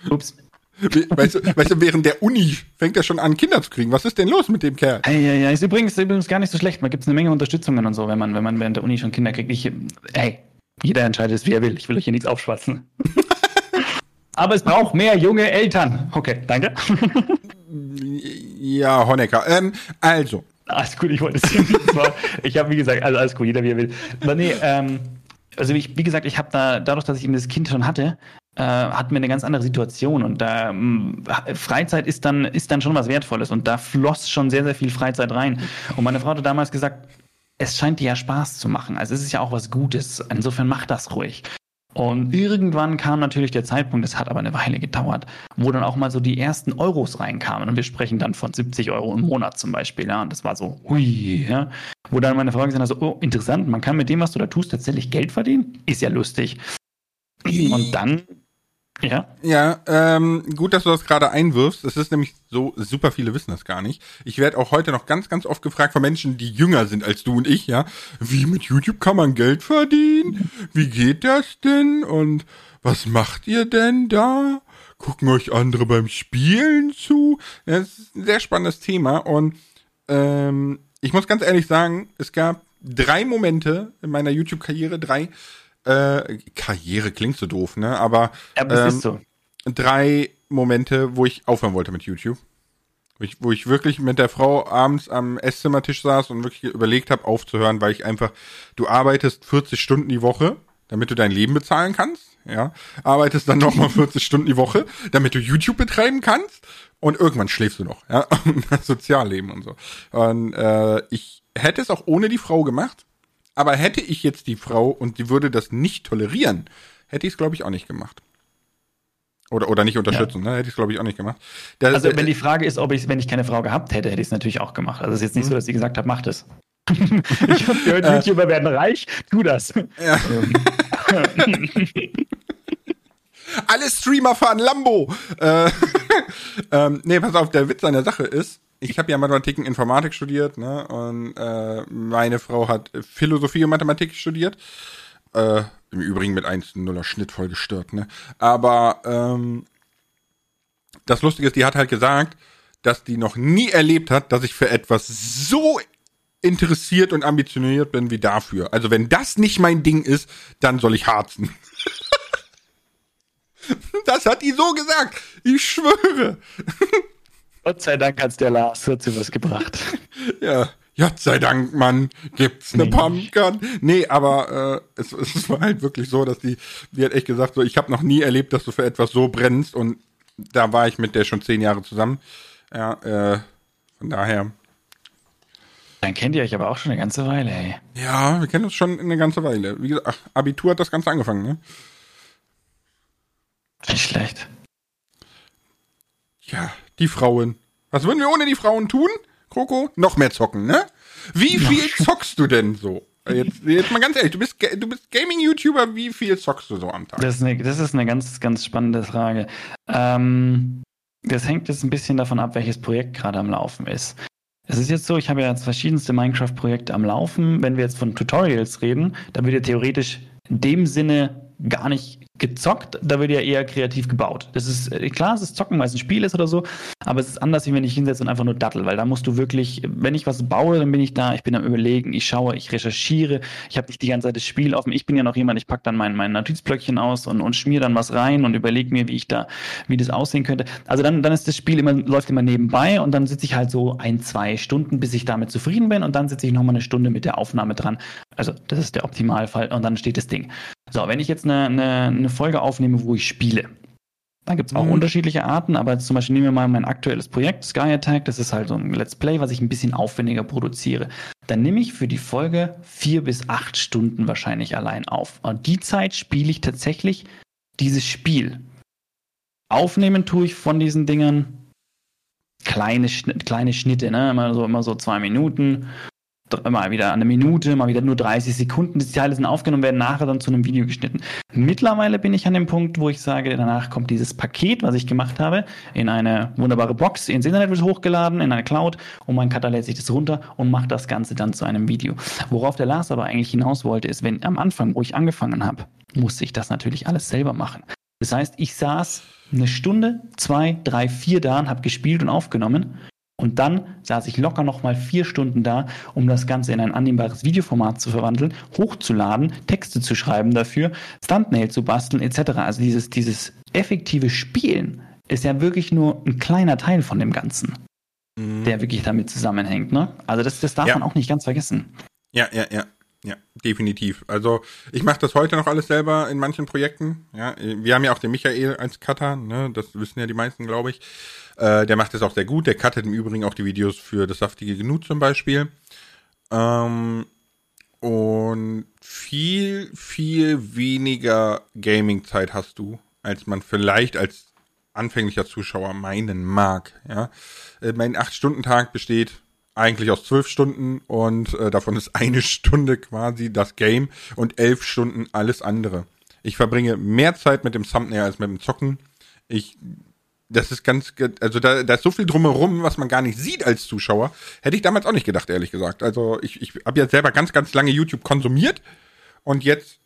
Ups. Weißt du, weißt du, während der Uni fängt er schon an, Kinder zu kriegen. Was ist denn los mit dem Kerl? Ja, ja, ja. Ist übrigens, übrigens gar nicht so schlecht. Man gibt eine Menge Unterstützungen und so, wenn man, wenn man während der Uni schon Kinder kriegt. Ich, ey, jeder entscheidet es, wie er will. Ich will euch hier nichts aufschwatzen. <laughs> Aber es braucht mehr junge Eltern. Okay, danke. <laughs> ja, Honecker. Ähm, also. Alles gut, ich wollte es nicht. ich habe, wie gesagt, also alles gut, jeder wie er will. Aber nee, ähm, also ich, wie gesagt, ich habe da, dadurch, dass ich eben das Kind schon hatte, äh, hatten wir eine ganz andere Situation und da ähm, Freizeit ist dann ist dann schon was Wertvolles und da floss schon sehr sehr viel Freizeit rein und meine Frau hatte damals gesagt es scheint dir ja Spaß zu machen also es ist ja auch was Gutes insofern mach das ruhig und irgendwann kam natürlich der Zeitpunkt, das hat aber eine Weile gedauert, wo dann auch mal so die ersten Euros reinkamen. Und wir sprechen dann von 70 Euro im Monat zum Beispiel. Ja. Und das war so, hui, ja. Wo dann meine Frau gesagt hat, so, oh, interessant, man kann mit dem, was du da tust, tatsächlich Geld verdienen. Ist ja lustig. Und dann ja. Ja, ähm, gut, dass du das gerade einwirfst. Es ist nämlich so, super viele wissen das gar nicht. Ich werde auch heute noch ganz, ganz oft gefragt von Menschen, die jünger sind als du und ich, ja. Wie mit YouTube kann man Geld verdienen? Wie geht das denn? Und was macht ihr denn da? Gucken euch andere beim Spielen zu? Das ist ein sehr spannendes Thema und ähm, ich muss ganz ehrlich sagen, es gab drei Momente in meiner YouTube-Karriere, drei, äh, Karriere klingt so doof, ne? Aber, aber ähm, so. drei Momente, wo ich aufhören wollte mit YouTube. Wo ich, wo ich wirklich mit der Frau abends am Esszimmertisch saß und wirklich überlegt habe, aufzuhören, weil ich einfach, du arbeitest 40 Stunden die Woche, damit du dein Leben bezahlen kannst, ja, arbeitest dann nochmal 40 Stunden die Woche, damit du YouTube betreiben kannst und irgendwann schläfst du noch, ja, <laughs> das Sozialleben und so. Und äh, ich hätte es auch ohne die Frau gemacht, aber hätte ich jetzt die Frau und die würde das nicht tolerieren, hätte ich es, glaube ich, auch nicht gemacht. Oder, oder nicht unterstützen, ja. ne? Hätte ich es, glaube ich, auch nicht gemacht. Das, also, wenn die Frage ist, ob ich, wenn ich keine Frau gehabt hätte, hätte ich es natürlich auch gemacht. Also, es ist jetzt nicht so, mhm. dass sie gesagt hat, macht es. <laughs> ich habe gehört, äh. YouTuber werden reich, tu das. Ja. <laughs> Alle Streamer fahren Lambo. Äh, <laughs> ähm, nee, pass auf, der Witz an der Sache ist, ich habe ja Mathematik und Informatik studiert, ne? Und äh, meine Frau hat Philosophie und Mathematik studiert. Äh, Im Übrigen mit 1,0er Schnitt voll gestört, ne? Aber ähm, das Lustige ist, die hat halt gesagt, dass die noch nie erlebt hat, dass ich für etwas so interessiert und ambitioniert bin wie dafür. Also wenn das nicht mein Ding ist, dann soll ich harzen. <laughs> das hat die so gesagt. Ich schwöre. <laughs> Gott sei Dank hat's der Lars dazu was gebracht. <laughs> ja. Gott sei Dank, Mann, gibt's eine nee. Pumpgun. Nee, aber äh, es, es war halt wirklich so, dass die, die hat echt gesagt, so, ich habe noch nie erlebt, dass du für etwas so brennst und da war ich mit der schon zehn Jahre zusammen. Ja, äh, von daher. Dann kennt ihr euch aber auch schon eine ganze Weile, ey. Ja, wir kennen uns schon eine ganze Weile. Wie gesagt, Abitur hat das Ganze angefangen, ne? Nicht schlecht. Ja, die Frauen. Was würden wir ohne die Frauen tun? Kroko? Noch mehr zocken, ne? Wie viel zockst du denn so? Jetzt, jetzt mal ganz ehrlich, du bist, du bist Gaming-YouTuber, wie viel zockst du so am Tag? Das ist eine, das ist eine ganz, ganz spannende Frage. Ähm, das hängt jetzt ein bisschen davon ab, welches Projekt gerade am Laufen ist. Es ist jetzt so, ich habe ja jetzt verschiedenste Minecraft-Projekte am Laufen. Wenn wir jetzt von Tutorials reden, dann würde theoretisch in dem Sinne gar nicht gezockt, da wird ja eher kreativ gebaut. Das ist äh, klar, es ist Zocken, weil es ein Spiel ist oder so, aber es ist anders, wie wenn ich hinsetze und einfach nur dattel, weil da musst du wirklich, wenn ich was baue, dann bin ich da, ich bin am überlegen, ich schaue, ich recherchiere, ich habe nicht die ganze Zeit das Spiel offen. Ich bin ja noch jemand, ich packe dann mein, mein Notizblöckchen aus und, und schmier dann was rein und überlege mir, wie ich da, wie das aussehen könnte. Also dann, dann ist das Spiel immer, läuft immer nebenbei und dann sitze ich halt so ein, zwei Stunden, bis ich damit zufrieden bin und dann sitze ich nochmal eine Stunde mit der Aufnahme dran. Also das ist der Optimalfall und dann steht das Ding. So, wenn ich jetzt eine, eine, eine Folge aufnehme, wo ich spiele, da gibt es auch mhm. unterschiedliche Arten, aber zum Beispiel nehmen wir mal mein aktuelles Projekt, Sky Attack, das ist halt so ein Let's Play, was ich ein bisschen aufwendiger produziere. Dann nehme ich für die Folge vier bis acht Stunden wahrscheinlich allein auf. Und die Zeit spiele ich tatsächlich dieses Spiel. Aufnehmen tue ich von diesen Dingern kleine, kleine Schnitte, ne? Immer so, immer so zwei Minuten mal wieder eine Minute, mal wieder nur 30 Sekunden. Die Teile sind aufgenommen, werden nachher dann zu einem Video geschnitten. Mittlerweile bin ich an dem Punkt, wo ich sage, danach kommt dieses Paket, was ich gemacht habe, in eine wunderbare Box, ins Internet wird hochgeladen, in eine Cloud und mein Cutter lädt sich das runter und macht das Ganze dann zu einem Video. Worauf der Lars aber eigentlich hinaus wollte, ist, wenn am Anfang, wo ich angefangen habe, musste ich das natürlich alles selber machen. Das heißt, ich saß eine Stunde, zwei, drei, vier da und habe gespielt und aufgenommen und dann saß ich locker noch mal vier Stunden da, um das Ganze in ein annehmbares Videoformat zu verwandeln, hochzuladen, Texte zu schreiben dafür, Thumbnail zu basteln etc. Also dieses, dieses effektive Spielen ist ja wirklich nur ein kleiner Teil von dem Ganzen, mhm. der wirklich damit zusammenhängt. Ne? Also das, das darf ja. man auch nicht ganz vergessen. Ja, ja, ja. Ja, definitiv. Also ich mache das heute noch alles selber in manchen Projekten. Ja, wir haben ja auch den Michael als Cutter, ne? Das wissen ja die meisten, glaube ich. Äh, der macht das auch sehr gut. Der cuttet im Übrigen auch die Videos für das saftige Genug zum Beispiel. Ähm, und viel, viel weniger Gaming-Zeit hast du, als man vielleicht als anfänglicher Zuschauer meinen mag. Ja, äh, mein 8-Stunden-Tag besteht eigentlich aus zwölf Stunden und äh, davon ist eine Stunde quasi das Game und elf Stunden alles andere. Ich verbringe mehr Zeit mit dem Thumbnail als mit dem Zocken. Ich, das ist ganz, also da, da ist so viel drumherum, was man gar nicht sieht als Zuschauer. Hätte ich damals auch nicht gedacht, ehrlich gesagt. Also ich, ich habe ja selber ganz, ganz lange YouTube konsumiert und jetzt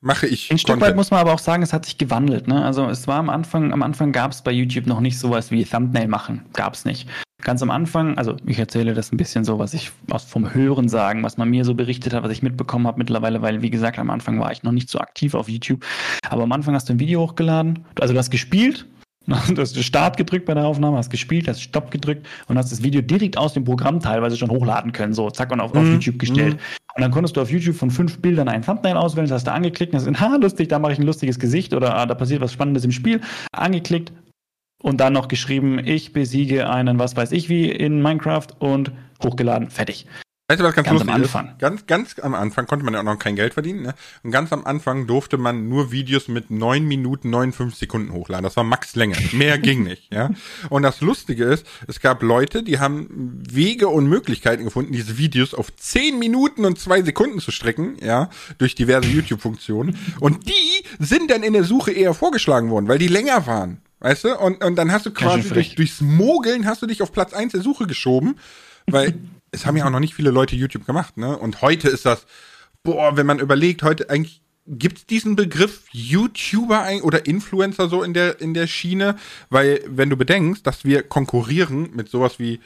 mache ich. Ein Stück weit muss man aber auch sagen, es hat sich gewandelt. Ne? Also es war am Anfang, am Anfang gab es bei YouTube noch nicht sowas wie Thumbnail machen. Gab es nicht. Ganz am Anfang, also ich erzähle das ein bisschen so, was ich aus vom Hören sagen, was man mir so berichtet hat, was ich mitbekommen habe mittlerweile, weil wie gesagt, am Anfang war ich noch nicht so aktiv auf YouTube. Aber am Anfang hast du ein Video hochgeladen, also du hast gespielt, <laughs> Du hast Start gedrückt bei der Aufnahme, hast gespielt, hast Stopp gedrückt und hast das Video direkt aus dem Programm teilweise schon hochladen können, so zack und auf, mm, auf mhm. YouTube gestellt. Mm. Und dann konntest du auf YouTube von fünf Bildern ein Thumbnail auswählen, das hast du angeklickt und hast gesagt, <laughs> ha, lustig, da mache ich ein lustiges Gesicht oder ah, da passiert was Spannendes im Spiel. Angeklickt, und dann noch geschrieben, ich besiege einen, was weiß ich wie in Minecraft und hochgeladen, fertig. Weißt du, was ganz, ganz lustig am Anfang. Ist? Ganz, ganz am Anfang konnte man ja auch noch kein Geld verdienen. Ne? Und ganz am Anfang durfte man nur Videos mit neun Minuten 59 Sekunden hochladen. Das war Max Länge. Mehr ging nicht. Ja. Und das Lustige ist, es gab Leute, die haben Wege und Möglichkeiten gefunden, diese Videos auf zehn Minuten und zwei Sekunden zu strecken. Ja, durch diverse YouTube-Funktionen. Und die sind dann in der Suche eher vorgeschlagen worden, weil die länger waren. Weißt du? Und, und dann hast du quasi durch, durchs Mogeln hast du dich auf Platz eins der Suche geschoben, weil es haben ja auch noch nicht viele Leute YouTube gemacht, ne? Und heute ist das, boah, wenn man überlegt, heute eigentlich gibt es diesen Begriff YouTuber oder Influencer so in der, in der Schiene? Weil, wenn du bedenkst, dass wir konkurrieren mit sowas wie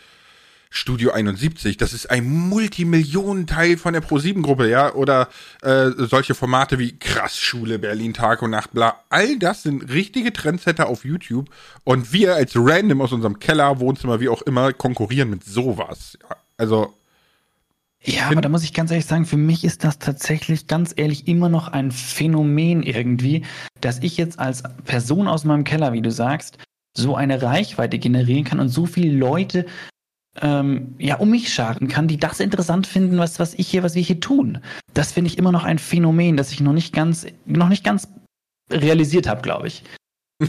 Studio 71, das ist ein Multimillionenteil von der Pro7-Gruppe, ja, oder äh, solche Formate wie Krass Schule, Berlin Tag und Nacht, bla. All das sind richtige Trendsetter auf YouTube und wir als Random aus unserem Keller, Wohnzimmer, wie auch immer, konkurrieren mit sowas. Ja, also. Ja, aber da muss ich ganz ehrlich sagen, für mich ist das tatsächlich ganz ehrlich immer noch ein Phänomen irgendwie, dass ich jetzt als Person aus meinem Keller, wie du sagst, so eine Reichweite generieren kann und so viele Leute ähm, ja, um mich scharen kann, die das interessant finden, was, was ich hier, was wir hier tun. Das finde ich immer noch ein Phänomen, das ich noch nicht ganz, noch nicht ganz realisiert habe, glaube ich. <laughs>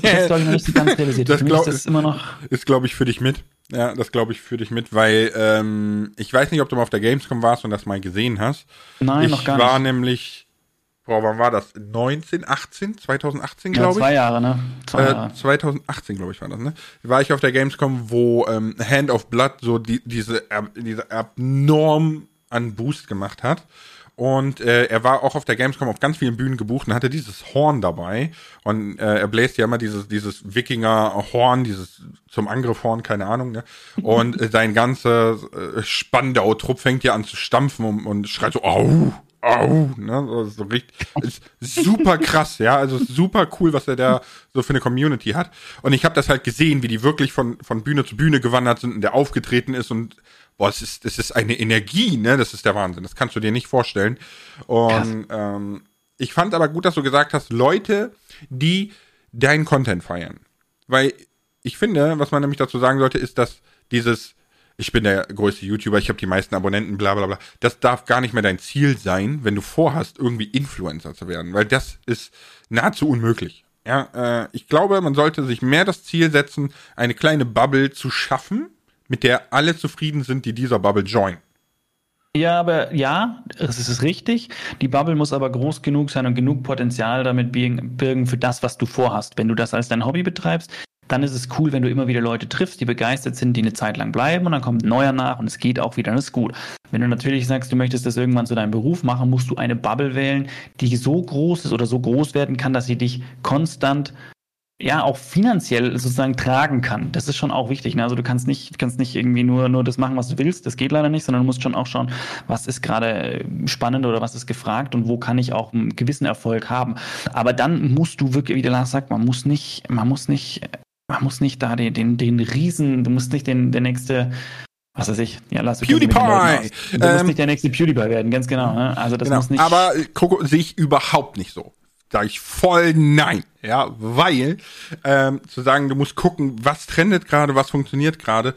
Das glaube ich noch nicht ganz realisiert. das, glaub, ist das immer noch. Ist, glaube ich, für dich mit. Ja, das glaube ich für dich mit, weil ähm, ich weiß nicht, ob du mal auf der Gamescom warst und das mal gesehen hast. Nein, ich noch gar nicht. Ich war nämlich boah, wann war das? 19, 18, 2018, glaube ich. Ja, zwei Jahre, ne? Zwei äh, Jahre. 2018, glaube ich, war das, ne? War ich auf der Gamescom, wo ähm, Hand of Blood so die, diese, äh, diese abnorm an Boost gemacht hat. Und äh, er war auch auf der Gamescom auf ganz vielen Bühnen gebucht und hatte dieses Horn dabei. Und äh, er bläst ja immer dieses, dieses Wikinger-Horn, dieses zum Angriff Horn, keine Ahnung. Ne? Und äh, sein ganzer äh, Spandau-Trupp fängt ja an zu stampfen und, und schreit so, au, au, ne, so richtig, ist super krass, ja, also super cool, was er da so für eine Community hat. Und ich habe das halt gesehen, wie die wirklich von, von Bühne zu Bühne gewandert sind und der aufgetreten ist und boah, es ist, es ist eine Energie, ne, das ist der Wahnsinn, das kannst du dir nicht vorstellen. Und ähm, ich fand aber gut, dass du gesagt hast, Leute, die deinen Content feiern. Weil ich finde, was man nämlich dazu sagen sollte, ist, dass dieses ich bin der größte YouTuber, ich habe die meisten Abonnenten, bla bla bla. Das darf gar nicht mehr dein Ziel sein, wenn du vorhast, irgendwie Influencer zu werden, weil das ist nahezu unmöglich. Ja, äh, ich glaube, man sollte sich mehr das Ziel setzen, eine kleine Bubble zu schaffen, mit der alle zufrieden sind, die dieser Bubble joinen. Ja, aber ja, es ist richtig. Die Bubble muss aber groß genug sein und genug Potenzial damit birgen für das, was du vorhast. Wenn du das als dein Hobby betreibst, dann ist es cool, wenn du immer wieder Leute triffst, die begeistert sind, die eine Zeit lang bleiben und dann kommt ein neuer nach und es geht auch wieder, dann ist gut. Wenn du natürlich sagst, du möchtest das irgendwann zu deinem Beruf machen, musst du eine Bubble wählen, die so groß ist oder so groß werden kann, dass sie dich konstant ja auch finanziell sozusagen tragen kann. Das ist schon auch wichtig. Ne? Also du kannst nicht, kannst nicht irgendwie nur, nur das machen, was du willst. Das geht leider nicht, sondern du musst schon auch schauen, was ist gerade spannend oder was ist gefragt und wo kann ich auch einen gewissen Erfolg haben. Aber dann musst du wirklich, wie der Lars sagt, man muss nicht, man muss nicht man muss nicht da den, den, den Riesen, du musst nicht den, der nächste, was weiß ich, ja, lass PewDiePie! Du ähm, musst nicht der nächste PewDiePie werden, ganz genau. Ne? Also das genau. muss nicht. Aber Coco sehe ich überhaupt nicht so. Sag ich voll nein. Ja, weil ähm, zu sagen, du musst gucken, was trendet gerade, was funktioniert gerade,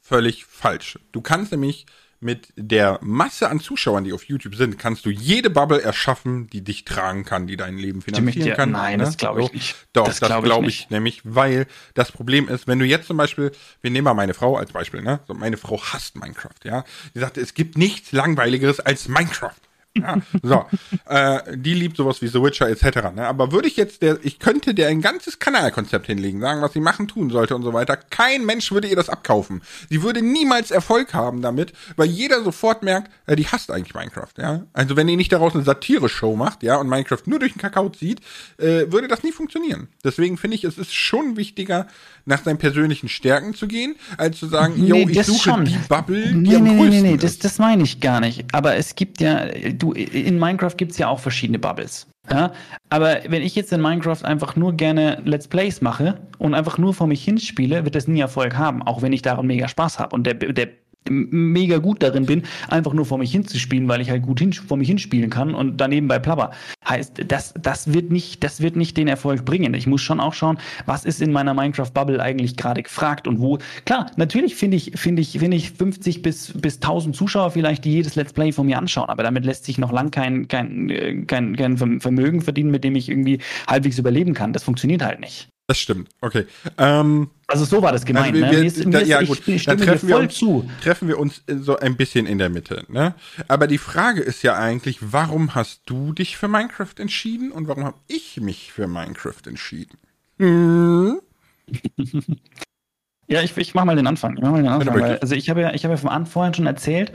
völlig falsch. Du kannst nämlich mit der Masse an Zuschauern, die auf YouTube sind, kannst du jede Bubble erschaffen, die dich tragen kann, die dein Leben finanzieren dir, kann. Nein, ne? das glaube ich nicht. Doch, das, das glaube glaub ich, ich nämlich, weil das Problem ist, wenn du jetzt zum Beispiel, wir nehmen mal meine Frau als Beispiel, ne? So, meine Frau hasst Minecraft, ja. Sie sagt, es gibt nichts langweiligeres als Minecraft. Ja, so, äh, die liebt sowas wie The Witcher etc. Ne? Aber würde ich jetzt der, ich könnte der ein ganzes Kanalkonzept hinlegen, sagen, was sie machen, tun sollte und so weiter. Kein Mensch würde ihr das abkaufen. Sie würde niemals Erfolg haben damit, weil jeder sofort merkt, äh, die hasst eigentlich Minecraft. Ja, also wenn ihr nicht daraus eine Satire-Show macht, ja, und Minecraft nur durch den Kakao zieht, äh, würde das nie funktionieren. Deswegen finde ich, es ist schon wichtiger, nach seinen persönlichen Stärken zu gehen, als zu sagen, nee, yo, ich suche schon. die Bubble, die nee, am nee, größten nee, nee, das, das meine ich gar nicht. Aber es gibt ja, du, in Minecraft gibt es ja auch verschiedene Bubbles. Ja? Aber wenn ich jetzt in Minecraft einfach nur gerne Let's Plays mache und einfach nur vor mich hinspiele, wird das nie Erfolg haben, auch wenn ich daran mega Spaß habe. Und der, der mega gut darin bin, einfach nur vor mich hinzuspielen, weil ich halt gut hin, vor mich hinspielen kann und daneben bei Plapper. Heißt, das, das wird nicht, das wird nicht den Erfolg bringen. Ich muss schon auch schauen, was ist in meiner Minecraft-Bubble eigentlich gerade gefragt und wo. Klar, natürlich finde ich, finde ich, finde ich 50 bis, bis 1000 Zuschauer vielleicht, die jedes Let's Play von mir anschauen, aber damit lässt sich noch lang kein, kein, kein, kein Vermögen verdienen, mit dem ich irgendwie halbwegs überleben kann. Das funktioniert halt nicht. Das stimmt, okay. Ähm, also so war das gemeint. Also wir, ne? mir da, ja, gut, ich, dann treffen wir, uns, zu. treffen wir uns so ein bisschen in der Mitte. Ne? Aber die Frage ist ja eigentlich, warum hast du dich für Minecraft entschieden und warum habe ich mich für Minecraft entschieden? Hm? <laughs> ja, ich, ich mache mal den Anfang. Ich mach mal den Anfang weil, also ich habe ja, ich habe ja vom Anfang vorhin schon erzählt,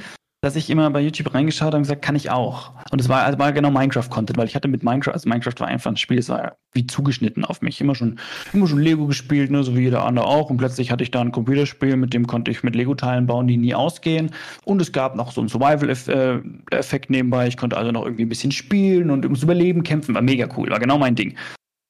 dass ich immer bei YouTube reingeschaut habe und gesagt, kann ich auch. Und es war, also war genau Minecraft-Content, weil ich hatte mit Minecraft, also Minecraft war einfach ein Spiel, das war wie zugeschnitten auf mich. Immer schon, immer schon Lego gespielt, ne, so wie jeder andere auch. Und plötzlich hatte ich da ein Computerspiel, mit dem konnte ich mit Lego-Teilen bauen, die nie ausgehen. Und es gab noch so einen Survival-Effekt nebenbei. Ich konnte also noch irgendwie ein bisschen spielen und ums Überleben kämpfen. War mega cool, war genau mein Ding.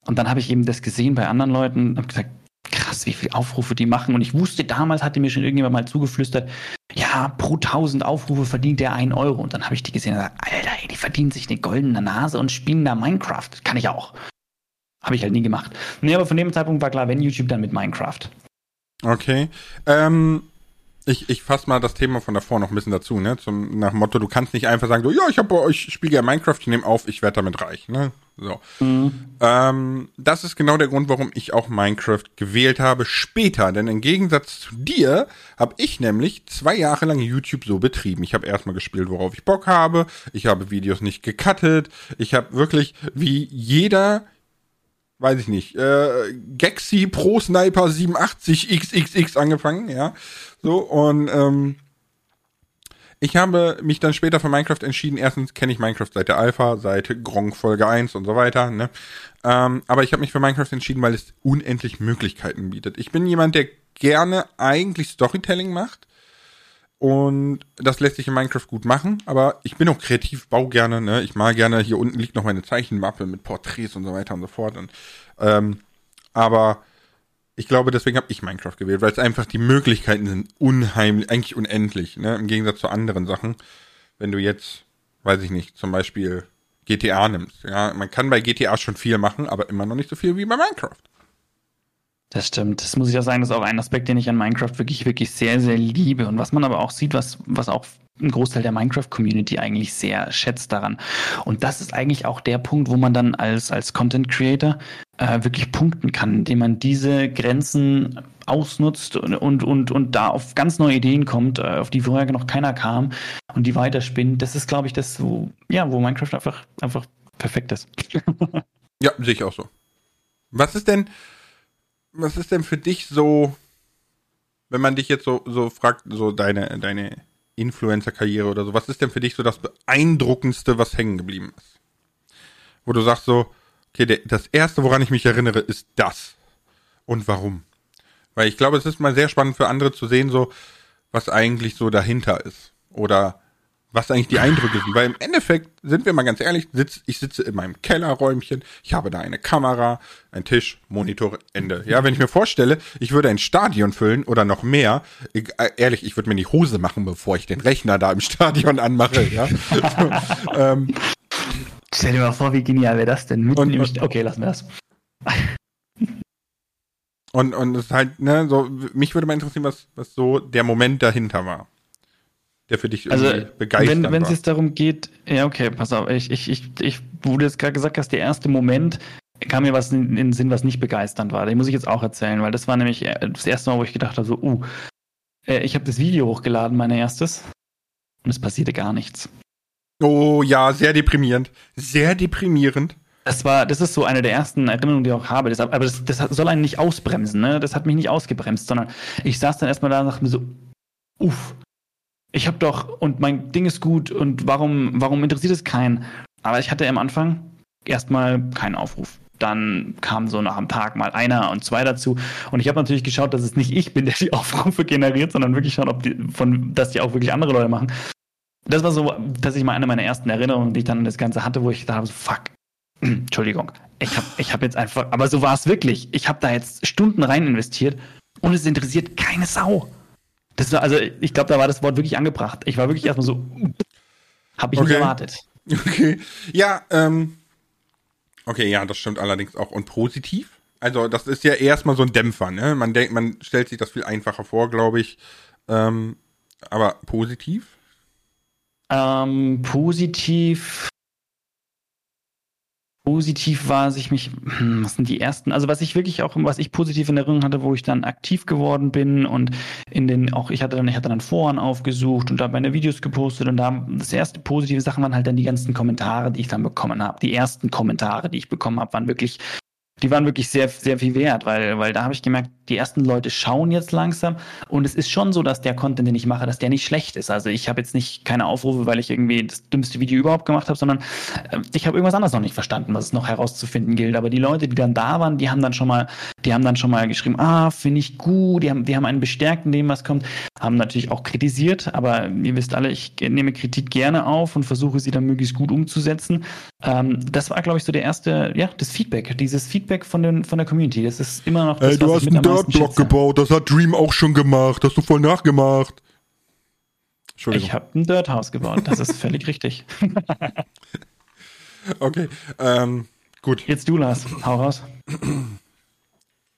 Und dann habe ich eben das gesehen bei anderen Leuten und habe gesagt, krass, wie viele Aufrufe die machen. Und ich wusste, damals hatte mir schon irgendjemand mal zugeflüstert, ja, pro tausend Aufrufe verdient der einen Euro. Und dann habe ich die gesehen und gesagt, Alter, ey, die verdienen sich eine goldene Nase und spielen da Minecraft. Kann ich auch. Habe ich halt nie gemacht. Nee, aber von dem Zeitpunkt war klar, wenn YouTube, dann mit Minecraft. Okay. Ähm, ich, ich fasse mal das Thema von davor noch ein bisschen dazu, ne? Zum, nach dem Motto, du kannst nicht einfach sagen, so, ja, ich habe ich spiele ja Minecraft, ich nehme auf, ich werde damit reich, ne? So. Mhm. Ähm, das ist genau der Grund, warum ich auch Minecraft gewählt habe später. Denn im Gegensatz zu dir habe ich nämlich zwei Jahre lang YouTube so betrieben. Ich habe erstmal gespielt, worauf ich Bock habe. Ich habe Videos nicht gecuttet. Ich habe wirklich wie jeder weiß ich nicht, äh, Gexi Pro Sniper 87 XXX angefangen, ja. So, und ähm, ich habe mich dann später für Minecraft entschieden. Erstens kenne ich Minecraft seit der Alpha, seit Gronk Folge 1 und so weiter. Ne? Ähm, aber ich habe mich für Minecraft entschieden, weil es unendlich Möglichkeiten bietet. Ich bin jemand, der gerne eigentlich Storytelling macht. Und das lässt sich in Minecraft gut machen, aber ich bin auch kreativ, baue gerne, ne? Ich mal gerne, hier unten liegt noch meine Zeichenmappe mit Porträts und so weiter und so fort. Und, ähm, aber ich glaube, deswegen habe ich Minecraft gewählt, weil es einfach die Möglichkeiten sind unheimlich, eigentlich unendlich, ne? Im Gegensatz zu anderen Sachen. Wenn du jetzt, weiß ich nicht, zum Beispiel GTA nimmst, ja, man kann bei GTA schon viel machen, aber immer noch nicht so viel wie bei Minecraft. Das stimmt. Das muss ich auch sagen, das ist auch ein Aspekt, den ich an Minecraft wirklich, wirklich sehr, sehr liebe. Und was man aber auch sieht, was, was auch ein Großteil der Minecraft-Community eigentlich sehr schätzt daran. Und das ist eigentlich auch der Punkt, wo man dann als, als Content Creator äh, wirklich punkten kann, indem man diese Grenzen ausnutzt und, und, und, da auf ganz neue Ideen kommt, äh, auf die vorher noch keiner kam und die weiterspinnt. Das ist, glaube ich, das, wo, ja, wo Minecraft einfach, einfach perfekt ist. ja, sehe ich auch so. Was ist denn, was ist denn für dich so, wenn man dich jetzt so, so fragt, so deine, deine Influencer-Karriere oder so, was ist denn für dich so das Beeindruckendste, was hängen geblieben ist? Wo du sagst so, okay, der, das erste, woran ich mich erinnere, ist das. Und warum? Weil ich glaube, es ist mal sehr spannend für andere zu sehen, so, was eigentlich so dahinter ist. Oder was eigentlich die Eindrücke sind. Weil im Endeffekt, sind wir mal ganz ehrlich, sitz, ich sitze in meinem Kellerräumchen, ich habe da eine Kamera, ein Tisch, Monitor, Ende. Ja, wenn ich mir vorstelle, ich würde ein Stadion füllen oder noch mehr, ich, äh, ehrlich, ich würde mir die Hose machen, bevor ich den Rechner da im Stadion anmache, ja. <laughs> ähm, Stell dir mal vor, wie genial wäre das denn? Mitten und, und, okay, lassen wir das. und, und es ist halt, ne, so, mich würde mal interessieren, was, was so der Moment dahinter war. Der für dich also, begeistert wenn, wenn es jetzt darum geht, ja, okay, pass auf, ich, ich, ich, ich, wo du jetzt gerade gesagt hast, der erste Moment, kam mir was in, in den Sinn, was nicht begeisternd war. Den muss ich jetzt auch erzählen, weil das war nämlich äh, das erste Mal, wo ich gedacht habe, so, uh, äh, ich habe das Video hochgeladen, mein erstes, und es passierte gar nichts. Oh ja, sehr deprimierend. Sehr deprimierend. Das war, das ist so eine der ersten Erinnerungen, die ich auch habe. Das, aber das, das soll einen nicht ausbremsen, ne? Das hat mich nicht ausgebremst, sondern ich saß dann erstmal da und dachte mir so, uff, ich hab doch, und mein Ding ist gut, und warum, warum interessiert es keinen? Aber ich hatte am Anfang erstmal keinen Aufruf. Dann kam so nach einem Tag mal einer und zwei dazu. Und ich habe natürlich geschaut, dass es nicht ich bin, der die <laughs> Aufrufe generiert, sondern wirklich schauen, ob die, von, dass die auch wirklich andere Leute machen das war so, dass ich mal eine meiner ersten Erinnerungen, die ich dann an das Ganze hatte, wo ich dachte, so, fuck, <clears throat> Entschuldigung, ich habe ich hab jetzt einfach, aber so war es wirklich. Ich habe da jetzt Stunden rein investiert und es interessiert keine Sau. Das war, also ich glaube, da war das Wort wirklich angebracht. Ich war wirklich erstmal so, habe ich okay. nicht erwartet. <laughs> Okay. Ja, ähm, okay, ja, das stimmt allerdings auch. Und positiv? Also, das ist ja erstmal so ein Dämpfer, ne? Man denkt, man stellt sich das viel einfacher vor, glaube ich. Ähm, aber positiv? Ähm, positiv. Positiv war, dass ich mich, hm, was sind die ersten, also was ich wirklich auch, was ich positiv in Erinnerung hatte, wo ich dann aktiv geworden bin und in den, auch ich hatte dann, ich hatte dann Foren aufgesucht und da meine Videos gepostet und da das erste positive Sachen waren halt dann die ganzen Kommentare, die ich dann bekommen habe. Die ersten Kommentare, die ich bekommen habe, waren wirklich, die waren wirklich sehr, sehr viel wert, weil, weil da habe ich gemerkt, die ersten Leute schauen jetzt langsam. Und es ist schon so, dass der Content, den ich mache, dass der nicht schlecht ist. Also ich habe jetzt nicht keine Aufrufe, weil ich irgendwie das dümmste Video überhaupt gemacht habe, sondern äh, ich habe irgendwas anderes noch nicht verstanden, was es noch herauszufinden gilt. Aber die Leute, die dann da waren, die haben dann schon mal, die haben dann schon mal geschrieben, ah, finde ich gut, die haben, die haben einen bestärkt in dem, was kommt, haben natürlich auch kritisiert, aber ihr wisst alle, ich nehme Kritik gerne auf und versuche sie dann möglichst gut umzusetzen. Ähm, das war, glaube ich, so der erste, ja, das Feedback, dieses Feedback von, den, von der Community. Das ist immer noch das, Ey, du hast einen Dirtblock gebaut, das hat Dream auch schon gemacht, hast du voll nachgemacht. Entschuldigung. Ich habe ein Dirthaus gebaut, das ist völlig richtig. <laughs> okay, ähm, gut. Jetzt du, Lars, hau raus.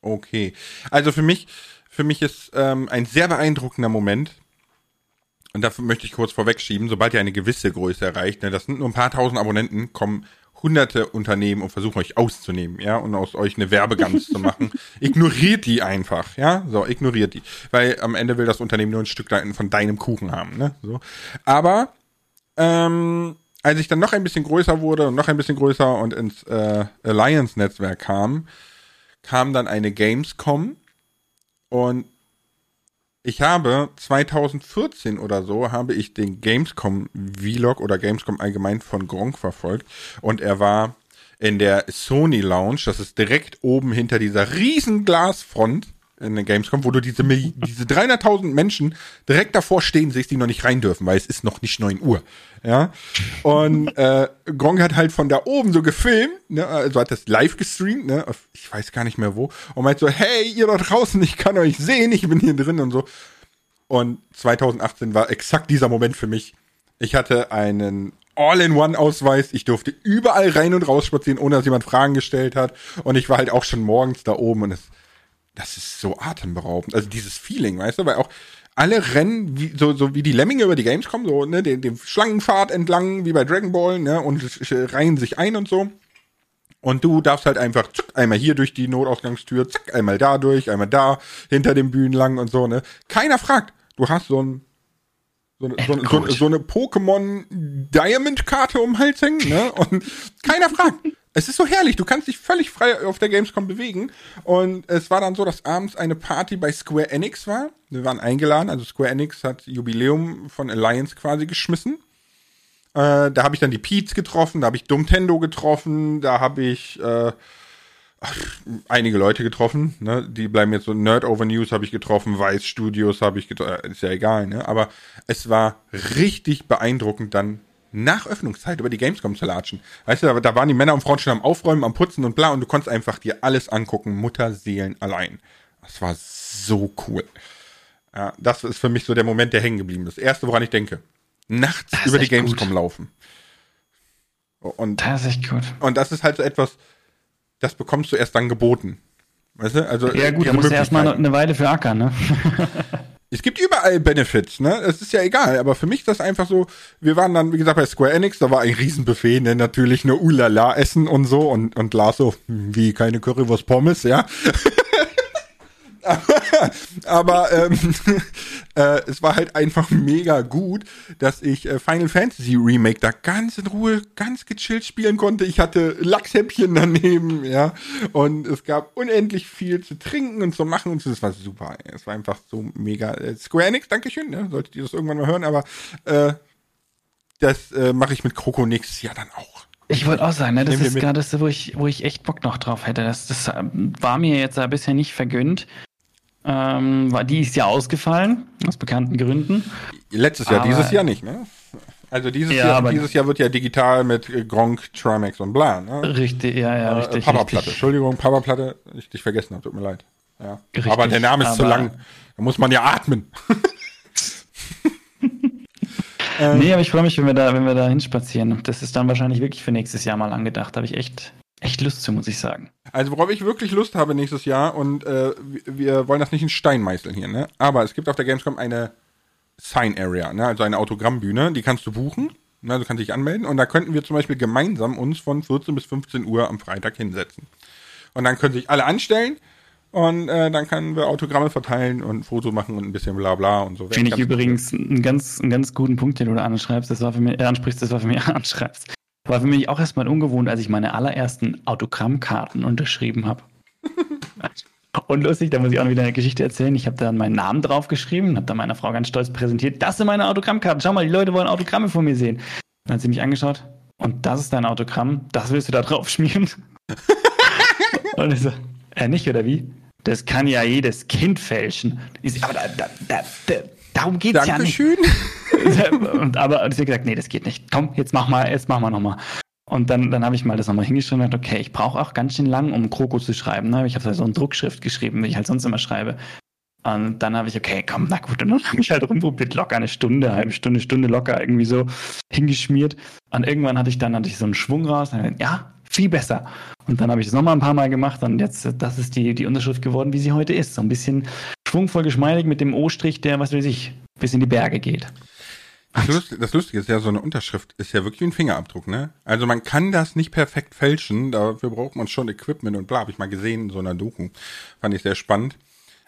Okay, also für mich, für mich ist ähm, ein sehr beeindruckender Moment, und dafür möchte ich kurz vorwegschieben, sobald ihr eine gewisse Größe erreicht, ne, das sind nur ein paar tausend Abonnenten, kommen hunderte Unternehmen und versuchen euch auszunehmen, ja, und aus euch eine Werbegans zu machen. <laughs> Ignoriert die einfach, ja, so, ignoriert die. Weil am Ende will das Unternehmen nur ein Stück von deinem Kuchen haben, ne, so. Aber, ähm, als ich dann noch ein bisschen größer wurde und noch ein bisschen größer und ins äh, Alliance-Netzwerk kam, kam dann eine Gamescom und ich habe 2014 oder so habe ich den Gamescom Vlog oder Gamescom allgemein von Gronk verfolgt. Und er war in der Sony Lounge, das ist direkt oben hinter dieser riesen Glasfront in der Gamescom, wo du diese, diese 300.000 Menschen direkt davor stehen siehst, die noch nicht rein dürfen, weil es ist noch nicht 9 Uhr. Ja. Und äh, Gronk hat halt von da oben so gefilmt, ne, also hat das live gestreamt, ne, ich weiß gar nicht mehr wo, und meint so, hey, ihr da draußen, ich kann euch sehen, ich bin hier drin und so. Und 2018 war exakt dieser Moment für mich. Ich hatte einen All-in-One-Ausweis. Ich durfte überall rein und raus spazieren, ohne dass jemand Fragen gestellt hat. Und ich war halt auch schon morgens da oben und es das ist so atemberaubend. Also dieses Feeling, weißt du, weil auch alle rennen wie, so, so wie die Lemminge über die Games kommen, so, ne, den, den Schlangenpfad entlang, wie bei Dragon Ball, ne, und reihen sich ein und so. Und du darfst halt einfach zack, einmal hier durch die Notausgangstür, zack, einmal da durch, einmal da, hinter den Bühnen lang und so, ne. Keiner fragt. Du hast so ein so, eine, so, so, so eine Pokémon Diamond Karte um den Hals hängen, ne? Und keiner fragt. Es ist so herrlich, du kannst dich völlig frei auf der Gamescom bewegen. Und es war dann so, dass abends eine Party bei Square Enix war. Wir waren eingeladen, also Square Enix hat Jubiläum von Alliance quasi geschmissen. Äh, da habe ich dann die Pete's getroffen, da habe ich Dumtendo getroffen, da habe ich äh, ach, einige Leute getroffen. Ne? Die bleiben jetzt so Nerd Over News habe ich getroffen, Weiß Studios habe ich getroffen, äh, ist ja egal. Ne? Aber es war richtig beeindruckend dann nach Öffnungszeit über die Gamescom zu latschen. Weißt du, da waren die Männer und Frauen schon am Aufräumen, am Putzen und bla und du konntest einfach dir alles angucken, Mutterseelen allein. Das war so cool. Ja, das ist für mich so der Moment, der hängen geblieben ist. Das erste, woran ich denke. Nachts über die Gamescom gut. laufen. Und, das ist echt gut. Und das ist halt so etwas, das bekommst du erst dann geboten. Weißt du? Also, ja, gut, da musst du erstmal eine Weile für ackern, ne? <laughs> Es gibt überall Benefits, ne? Es ist ja egal, aber für mich ist das einfach so, wir waren dann, wie gesagt, bei Square Enix, da war ein Riesenbuffet, ne? Natürlich nur Ulala essen und so und, und Lars so, hm, wie keine Currywurst Pommes, ja? <laughs> <laughs> aber ähm, <laughs> äh, es war halt einfach mega gut, dass ich äh, Final Fantasy Remake da ganz in Ruhe, ganz gechillt spielen konnte. Ich hatte Lachshäppchen daneben, ja, und es gab unendlich viel zu trinken und zu machen und so. Das war super. Es war einfach so mega. Äh, Square Enix, Dankeschön, ne? solltet ihr das irgendwann mal hören, aber äh, das äh, mache ich mit Kroko nächstes Jahr dann auch. Ich wollte auch sagen, ne, das ist gerade das, wo ich, wo ich echt Bock noch drauf hätte. Das, das ähm, war mir jetzt bisher nicht vergönnt. Ähm, war, die ist ja ausgefallen, aus bekannten Gründen. Letztes Jahr, aber, dieses Jahr nicht, ne? Also dieses, ja, Jahr, dieses Jahr wird ja digital mit Gronk, Trimax und bla, ne? Richtig, ja, ja, äh, richtig. Papa-Platte, Entschuldigung, Papa-Platte, ich dich vergessen habe, tut mir leid. Ja. Richtig, aber der Name ist zu lang, da muss man ja atmen. ähm, <laughs> nee, aber ich freue mich, wenn wir da, wenn wir da hinspazieren. Das ist dann wahrscheinlich wirklich für nächstes Jahr mal angedacht. Habe ich echt, echt Lust zu, muss ich sagen. Also worauf ich wirklich Lust habe nächstes Jahr und äh, wir wollen das nicht in Stein meißeln hier, ne? Aber es gibt auf der Gamescom eine Sign Area, ne? Also eine Autogrammbühne, die kannst du buchen. Ne? Du kannst dich anmelden und da könnten wir zum Beispiel gemeinsam uns von 14 bis 15 Uhr am Freitag hinsetzen. Und dann können sich alle anstellen und äh, dann können wir Autogramme verteilen und Foto machen und ein bisschen bla bla und so. Finde ich übrigens einen ganz, einen ganz guten Punkt, den du da anschreibst. Das war für mich, äh, ansprichst, das war für mich <laughs> anschreibst. War für mich auch erstmal ungewohnt, als ich meine allerersten Autogrammkarten unterschrieben habe. <laughs> Und lustig, da muss ich auch wieder eine Geschichte erzählen. Ich habe dann meinen Namen draufgeschrieben, habe dann meiner Frau ganz stolz präsentiert. Das sind meine Autogrammkarten. Schau mal, die Leute wollen Autogramme von mir sehen. Dann hat sie mich angeschaut. Und das ist dein Autogramm. Das willst du da drauf schmieren? <laughs> und ich so, äh, nicht, oder wie? Das kann ja jedes Kind fälschen. Ich, aber da, da, da, da darum geht's Dankeschön. ja nicht. <laughs> und, aber und sie hat gesagt, nee, das geht nicht. Komm, jetzt mach mal, jetzt machen wir nochmal. Und dann, dann habe ich mal das nochmal hingeschrieben und gedacht, okay, ich brauche auch ganz schön lang, um Kroko zu schreiben. Ne? Ich habe so eine Druckschrift geschrieben, wie ich halt sonst immer schreibe. Und dann habe ich, okay, komm, na gut. Und dann <laughs> habe ich halt rumprobiert, locker eine Stunde, halbe Stunde, Stunde locker irgendwie so hingeschmiert. Und irgendwann hatte ich dann hatte ich so einen Schwung raus. Dann, ja, viel besser. Und dann habe ich es nochmal ein paar Mal gemacht und jetzt, das ist die, die Unterschrift geworden, wie sie heute ist. So ein bisschen schwungvoll geschmeidig mit dem O-Strich, der, was weiß ich, bis in die Berge geht. Das Lustige, das Lustige, ist ja, so eine Unterschrift ist ja wirklich ein Fingerabdruck, ne? Also man kann das nicht perfekt fälschen, dafür braucht man schon Equipment und bla, habe ich mal gesehen in so einer Doku. Fand ich sehr spannend.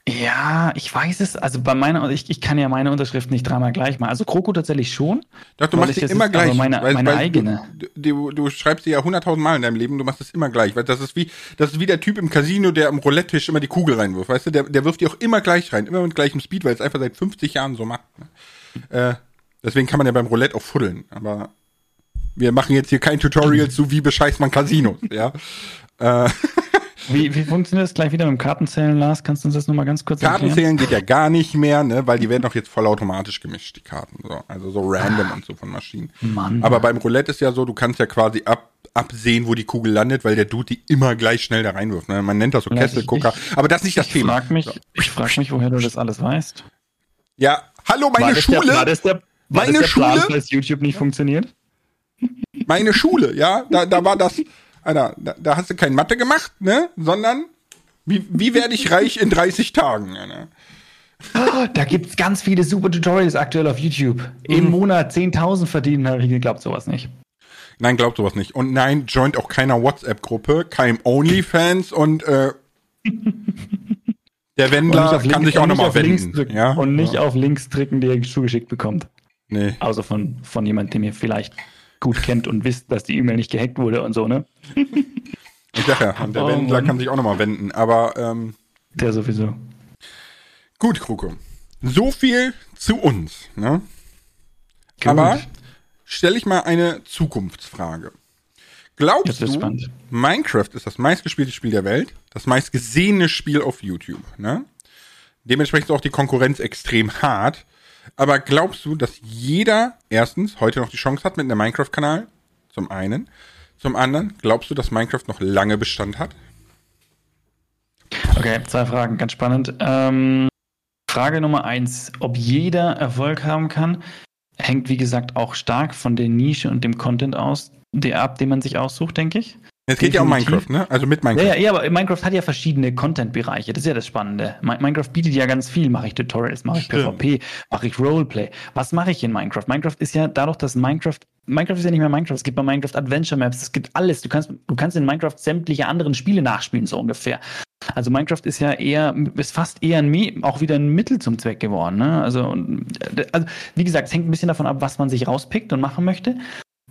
Ja, ich weiß es. Also bei meiner, ich, ich kann ja meine Unterschrift nicht dreimal gleich machen. Also Kroko tatsächlich schon. Doch, du machst sie immer gleich. Meine, weil, meine weil eigene. Du, du, du, schreibst sie ja hunderttausend Mal in deinem Leben, du machst es immer gleich. Weil das ist wie, das ist wie der Typ im Casino, der am Roulette-Tisch immer die Kugel reinwirft. Weißt du, der, der wirft die auch immer gleich rein, immer mit gleichem Speed, weil es einfach seit 50 Jahren so macht. Ne? Äh, deswegen kann man ja beim Roulette auch fuddeln. Aber wir machen jetzt hier kein Tutorial zu, wie bescheißt man Casinos, <laughs> ja. Äh. <laughs> Wie, wie funktioniert das gleich wieder mit dem Kartenzählen, Lars? Kannst du uns das nochmal ganz kurz erklären? Kartenzählen geht ja gar nicht mehr, ne, weil die werden doch jetzt vollautomatisch gemischt, die Karten. So. Also so random ah, und so von Maschinen. Mann. Aber beim Roulette ist ja so, du kannst ja quasi ab, absehen, wo die Kugel landet, weil der Dude die immer gleich schnell da reinwirft. Ne? Man nennt das so Kesselgucker. Aber das ist nicht das ich Thema. Frag mich, so. Ich frage mich, woher du das alles weißt. Ja, hallo, meine war Schule. Der, war das der, war meine das der Schule. Plan, dass YouTube nicht funktioniert? Meine Schule, ja, da, da war das, Alter, da, da hast du kein Mathe gemacht, ne, sondern wie, wie werde ich reich in 30 Tagen? Ne? Oh, da gibt's ganz viele super Tutorials aktuell auf YouTube. Mhm. Im Monat 10.000 verdienen, habe ich geglaubt sowas nicht. Nein, glaubt sowas nicht. Und nein, joint auch keiner WhatsApp-Gruppe, keinem OnlyFans und äh, <laughs> der Wendler kann Link, sich auch nochmal wenden. Drücken, ja? Und nicht ja. auf Links drücken, die er zugeschickt bekommt. Nee. Außer von, von jemandem, den ihr vielleicht gut kennt und wisst, dass die E-Mail nicht gehackt wurde und so, ne? <laughs> Ich sag ja, der oh, Wendler Mann. kann sich auch nochmal wenden, aber ähm, Der sowieso. Gut, Kruko. So viel zu uns, ne? Gut. Aber stelle ich mal eine Zukunftsfrage. Glaubst du, spannend. Minecraft ist das meistgespielte Spiel der Welt, das meistgesehene Spiel auf YouTube, ne? Dementsprechend ist auch die Konkurrenz extrem hart. Aber glaubst du, dass jeder erstens heute noch die Chance hat mit einem Minecraft-Kanal? Zum einen. Zum anderen, glaubst du, dass Minecraft noch lange Bestand hat? Okay, zwei Fragen, ganz spannend. Ähm, Frage Nummer eins, ob jeder Erfolg haben kann, hängt wie gesagt auch stark von der Nische und dem Content aus, der ab, den man sich aussucht, denke ich. Es geht ja um Minecraft, ne? Also mit Minecraft. Ja, ja, ja, aber Minecraft hat ja verschiedene Content-Bereiche. Das ist ja das Spannende. Minecraft bietet ja ganz viel. Mache ich Tutorials, mache ich Stimmt. PvP, mache ich Roleplay. Was mache ich in Minecraft? Minecraft ist ja dadurch, dass Minecraft Minecraft ist ja nicht mehr Minecraft. Es gibt bei Minecraft Adventure Maps. Es gibt alles. Du kannst, du kannst in Minecraft sämtliche anderen Spiele nachspielen, so ungefähr. Also Minecraft ist ja eher, ist fast eher ein, auch wieder ein Mittel zum Zweck geworden. Ne? Also, also, wie gesagt, es hängt ein bisschen davon ab, was man sich rauspickt und machen möchte.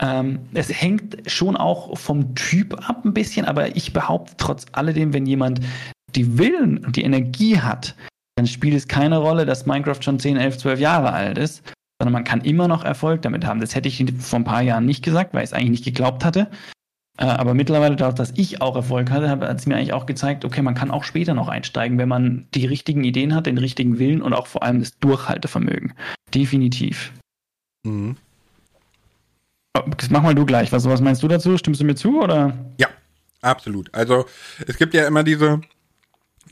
Ähm, es hängt schon auch vom Typ ab ein bisschen, aber ich behaupte trotz alledem, wenn jemand die Willen und die Energie hat, dann spielt es keine Rolle, dass Minecraft schon 10, 11, 12 Jahre alt ist, sondern man kann immer noch Erfolg damit haben. Das hätte ich vor ein paar Jahren nicht gesagt, weil ich es eigentlich nicht geglaubt hatte. Äh, aber mittlerweile, dadurch, dass ich auch Erfolg hatte, hat es mir eigentlich auch gezeigt, okay, man kann auch später noch einsteigen, wenn man die richtigen Ideen hat, den richtigen Willen und auch vor allem das Durchhaltevermögen. Definitiv. Mhm. Das mach mal du gleich. Was, was meinst du dazu? Stimmst du mir zu oder? Ja, absolut. Also es gibt ja immer diese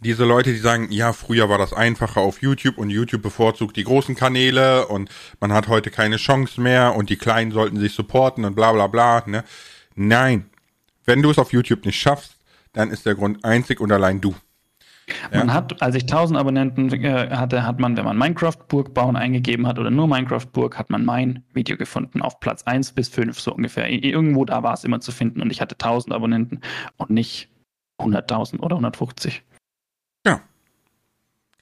diese Leute, die sagen, ja, früher war das einfacher auf YouTube und YouTube bevorzugt die großen Kanäle und man hat heute keine Chance mehr und die Kleinen sollten sich supporten und bla bla bla. Ne? Nein, wenn du es auf YouTube nicht schaffst, dann ist der Grund einzig und allein du. Man hat, als ich 1000 Abonnenten äh, hatte, hat man, wenn man Minecraft Burg bauen eingegeben hat oder nur Minecraft Burg, hat man mein Video gefunden auf Platz 1 bis 5 so ungefähr. Irgendwo da war es immer zu finden und ich hatte 1000 Abonnenten und nicht 100.000 oder 150. Ja.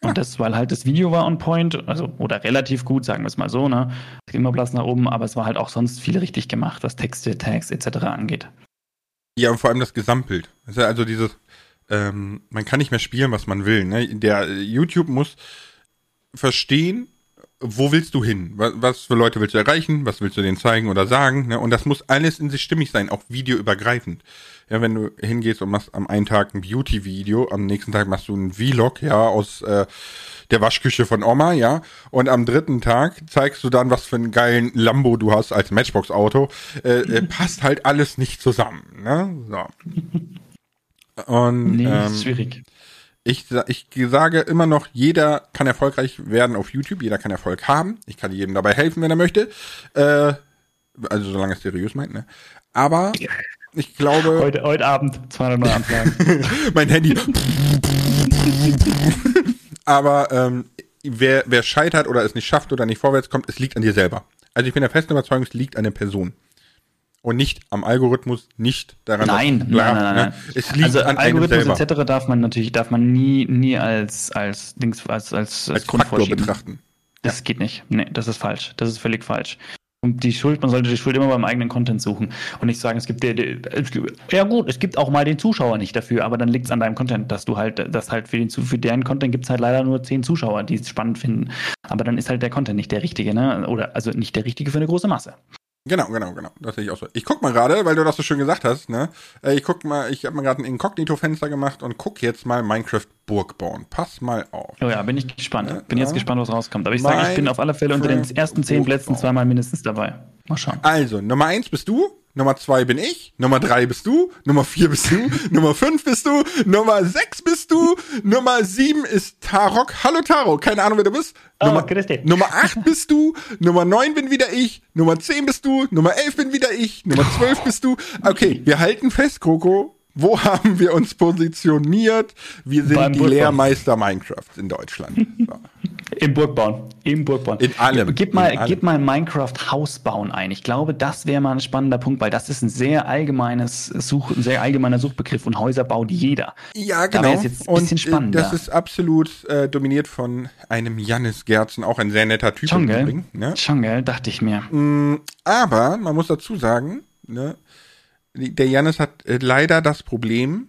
Und das, weil halt das Video war on point, also oder relativ gut, sagen wir es mal so, ne? Es ging immer Platz nach oben, aber es war halt auch sonst viel richtig gemacht, was Texte, Tags etc. angeht. Ja, und vor allem das Gesamtbild. Also dieses, ähm, man kann nicht mehr spielen, was man will. Ne? Der YouTube muss verstehen, wo willst du hin? Was, was, für Leute willst du erreichen? Was willst du denen zeigen oder sagen? Ne? Und das muss alles in sich stimmig sein, auch videoübergreifend. Ja, wenn du hingehst und machst am einen Tag ein Beauty-Video, am nächsten Tag machst du ein Vlog, ja, aus äh, der Waschküche von Oma, ja, und am dritten Tag zeigst du dann, was für einen geilen Lambo du hast als Matchbox-Auto, äh, äh, passt halt alles nicht zusammen, ne? So. Und, nee, ähm, schwierig. Ich, ich sage immer noch, jeder kann erfolgreich werden auf YouTube, jeder kann Erfolg haben. Ich kann jedem dabei helfen, wenn er möchte. Äh, also solange es seriös meint, ne? Aber ich glaube. Heute, heute Abend 200 neue Anfragen. <laughs> mein Handy. <laughs> Aber ähm, wer, wer scheitert oder es nicht schafft oder nicht vorwärts kommt, es liegt an dir selber. Also ich bin der festen Überzeugung, es liegt an der Person und nicht am Algorithmus, nicht daran. Nein, klar, nein, nein, nein, ne? Es liegt also an Algorithmus etc. darf man natürlich darf man nie nie als als Dings als als, als, als betrachten. Das ja. geht nicht. Nee, das ist falsch. Das ist völlig falsch. Und die Schuld, man sollte die Schuld immer beim eigenen Content suchen und nicht sagen, es gibt, ja gut, es gibt auch mal den Zuschauer nicht dafür, aber dann liegt es an deinem Content, dass du halt, dass halt für den für deren Content gibt es halt leider nur zehn Zuschauer, die es spannend finden. Aber dann ist halt der Content nicht der richtige, ne? Oder also nicht der richtige für eine große Masse. Genau, genau, genau. Das sehe ich auch so. Ich guck mal gerade, weil du das so schön gesagt hast, ne? Äh, ich guck mal, ich habe mir gerade ein Inkognito-Fenster gemacht und guck jetzt mal Minecraft Burg bauen. Pass mal auf. Oh ja, bin ich gespannt. Ja, bin jetzt gespannt, was rauskommt. Aber ich sage, ich bin auf alle Fälle unter den ersten zehn Plätzen zweimal mindestens dabei. Mal schauen. Also, Nummer eins bist du, Nummer zwei bin ich, Nummer drei bist du, Nummer vier bist du, <laughs> Nummer fünf bist du, Nummer sechs bist du, Nummer sieben ist Tarok. Hallo Tarok, keine Ahnung, wer du bist. Oh, Nummer, Nummer acht <laughs> bist du, Nummer neun bin wieder ich, Nummer zehn bist du, Nummer elf bin wieder ich, Nummer zwölf bist du. Okay, wir halten fest, Coco, wo <laughs> haben wir uns positioniert? Wir sind Beim die Burgbauen. Lehrmeister Minecraft in Deutschland. So. <laughs> Im Burgbauen. Im Burgbauen. In allem. Gib mal, in allem. gib mal Minecraft Hausbauen ein. Ich glaube, das wäre mal ein spannender Punkt, weil das ist ein sehr allgemeines Such, ein sehr allgemeiner Suchbegriff und Häuser baut jeder. Ja, genau. Da jetzt ein bisschen äh, spannender. Das ist absolut äh, dominiert von einem Jannis Gerzen, auch ein sehr netter Typ. Schon, gell? Ne? Dachte ich mir. Mm, aber man muss dazu sagen, ne, der Jannis hat äh, leider das Problem,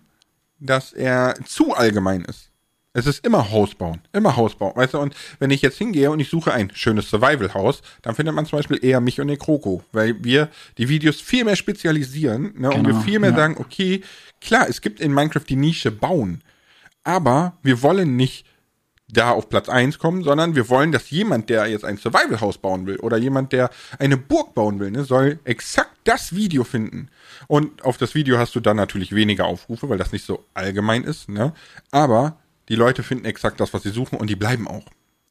dass er zu allgemein ist. Es ist immer Haus bauen, immer Haus bauen, weißt du, und wenn ich jetzt hingehe und ich suche ein schönes Survival-Haus, dann findet man zum Beispiel eher mich und den Kroko, weil wir die Videos viel mehr spezialisieren, ne, genau, und wir genau, viel mehr ja. sagen, okay, klar, es gibt in Minecraft die Nische bauen, aber wir wollen nicht da auf Platz eins kommen, sondern wir wollen, dass jemand, der jetzt ein Survival-Haus bauen will oder jemand, der eine Burg bauen will, ne, soll exakt das Video finden. Und auf das Video hast du dann natürlich weniger Aufrufe, weil das nicht so allgemein ist, ne? Aber die Leute finden exakt das, was sie suchen und die bleiben auch.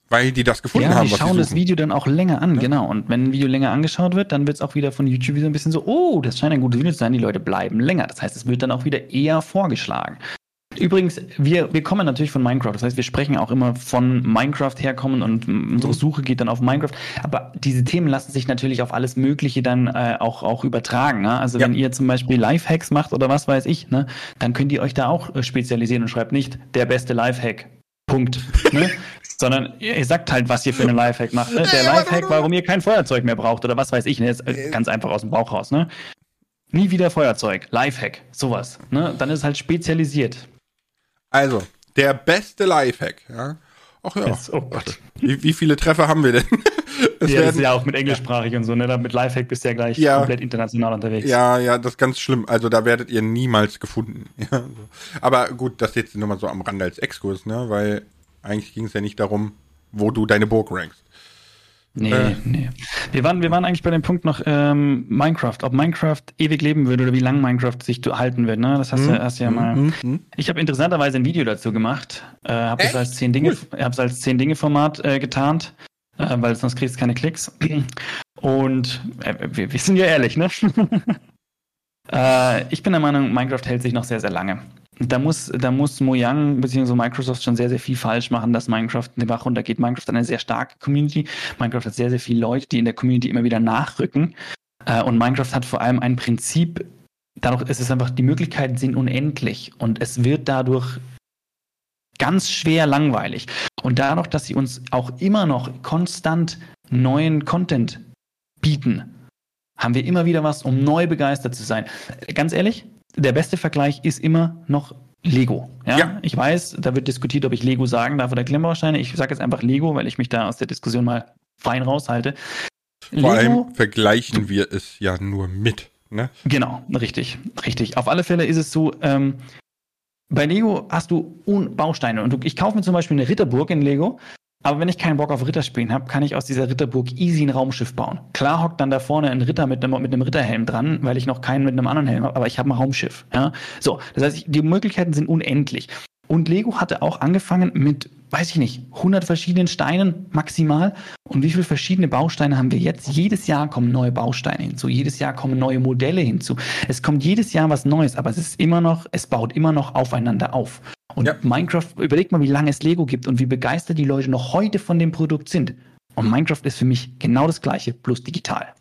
Weil die das gefunden ja, haben. Die schauen das Video dann auch länger an, ja. genau. Und wenn ein Video länger angeschaut wird, dann wird es auch wieder von YouTube wieder ein bisschen so, oh, das scheint ein gutes Video zu sein, die Leute bleiben länger. Das heißt, es wird dann auch wieder eher vorgeschlagen. Übrigens, wir, wir kommen natürlich von Minecraft. Das heißt, wir sprechen auch immer von Minecraft herkommen und unsere mhm. Suche geht dann auf Minecraft. Aber diese Themen lassen sich natürlich auf alles Mögliche dann äh, auch, auch übertragen. Ne? Also ja. wenn ihr zum Beispiel Lifehacks macht oder was weiß ich, ne, dann könnt ihr euch da auch äh, spezialisieren und schreibt nicht der beste Lifehack. Punkt. ne? <laughs> Sondern ihr sagt halt, was ihr für einen Lifehack macht. Ne? Der Lifehack, warum ihr kein Feuerzeug mehr braucht oder was weiß ich. Ne? Jetzt, äh, ganz einfach aus dem Bauch raus. Ne? Nie wieder Feuerzeug. Lifehack. Sowas. Ne? Dann ist es halt spezialisiert. Also, der beste Lifehack, ja. Ach ja. Oh Gott. Wie, wie, viele Treffer haben wir denn? <laughs> Es ja, das ist ja auch mit englischsprachig ja. und so, ne? Mit Lifehack bist du ja gleich ja. komplett international unterwegs. Ja, ja, das ist ganz schlimm. Also da werdet ihr niemals gefunden. <laughs> Ja, so. Aber gut, das jetzt nur mal so am Rande als Exkurs, ne? Weil eigentlich ging es ja nicht darum, wo du deine Burg rankst. Nee, äh. nee. Wir waren, wir waren eigentlich bei dem Punkt noch ähm, Minecraft. Ob Minecraft ewig leben würde oder wie lange Minecraft sich halten wird. Ne? Das hast, mhm. du, hast du ja mal. Mhm. mhm. Ich habe interessanterweise ein Video dazu gemacht. Äh, habe es als zehn Dinge, cool. hab's als zehn Dinge Format äh, getarnt, äh, weil sonst kriegst du keine Klicks. Und äh, wir, wir, sind ja ehrlich, ne? <laughs> äh, ich bin der Meinung, Minecraft hält sich noch sehr, sehr lange da muss, da muss Mojang bzw. Microsoft schon sehr, sehr viel falsch machen, dass Minecraft den Bach runtergeht. Minecraft hat eine sehr starke Community. Minecraft hat sehr, sehr viele Leute, die in der Community immer wieder nachrücken. Äh, und Minecraft hat vor allem ein Prinzip, dadurch ist es einfach, die Möglichkeiten sind unendlich und es wird dadurch ganz schwer langweilig. Und dadurch, dass sie uns auch immer noch konstant neuen Content bieten, haben wir immer wieder was, um neu begeistert zu sein. Ganz ehrlich, der beste Vergleich ist immer noch Lego. Ja? ja? ich weiß, da wird diskutiert, ob ich Lego sagen darf oder Klemmbausteine. Ich sage jetzt einfach Lego, weil ich mich da aus der Diskussion mal fein raushalte. Vor Lego, allem vergleichen wir es ja nur mit. Ne? Genau, richtig, richtig. Auf alle Fälle ist es so, ähm, bei Lego hast du Bausteine und du, ich kaufe mir zum Beispiel eine Ritterburg in Lego, aber wenn ich keinen Bock auf Ritterspielen habe, kann ich aus dieser Ritterburg easy ein Raumschiff bauen. Klar hockt dann da vorne ein Ritter mit einem, mit einem Ritterhelm dran, weil ich noch keinen mit einem anderen Helm habe, aber ich habe ein Raumschiff. Ja? So, das heißt, die Möglichkeiten sind unendlich. Und Lego hatte auch angefangen mit, weiß ich nicht, 100 verschiedenen Steinen maximal. Und wie viele verschiedene Bausteine haben wir jetzt? Jedes Jahr kommen neue Bausteine hinzu. Jedes Jahr kommen neue Modelle hinzu. Es kommt jedes Jahr was Neues, aber es ist immer noch, es baut immer noch aufeinander auf. Und ja. Minecraft, überlegt mal, wie lange es Lego gibt und wie begeistert die Leute noch heute von dem Produkt sind. Und Minecraft ist für mich genau das gleiche, plus digital.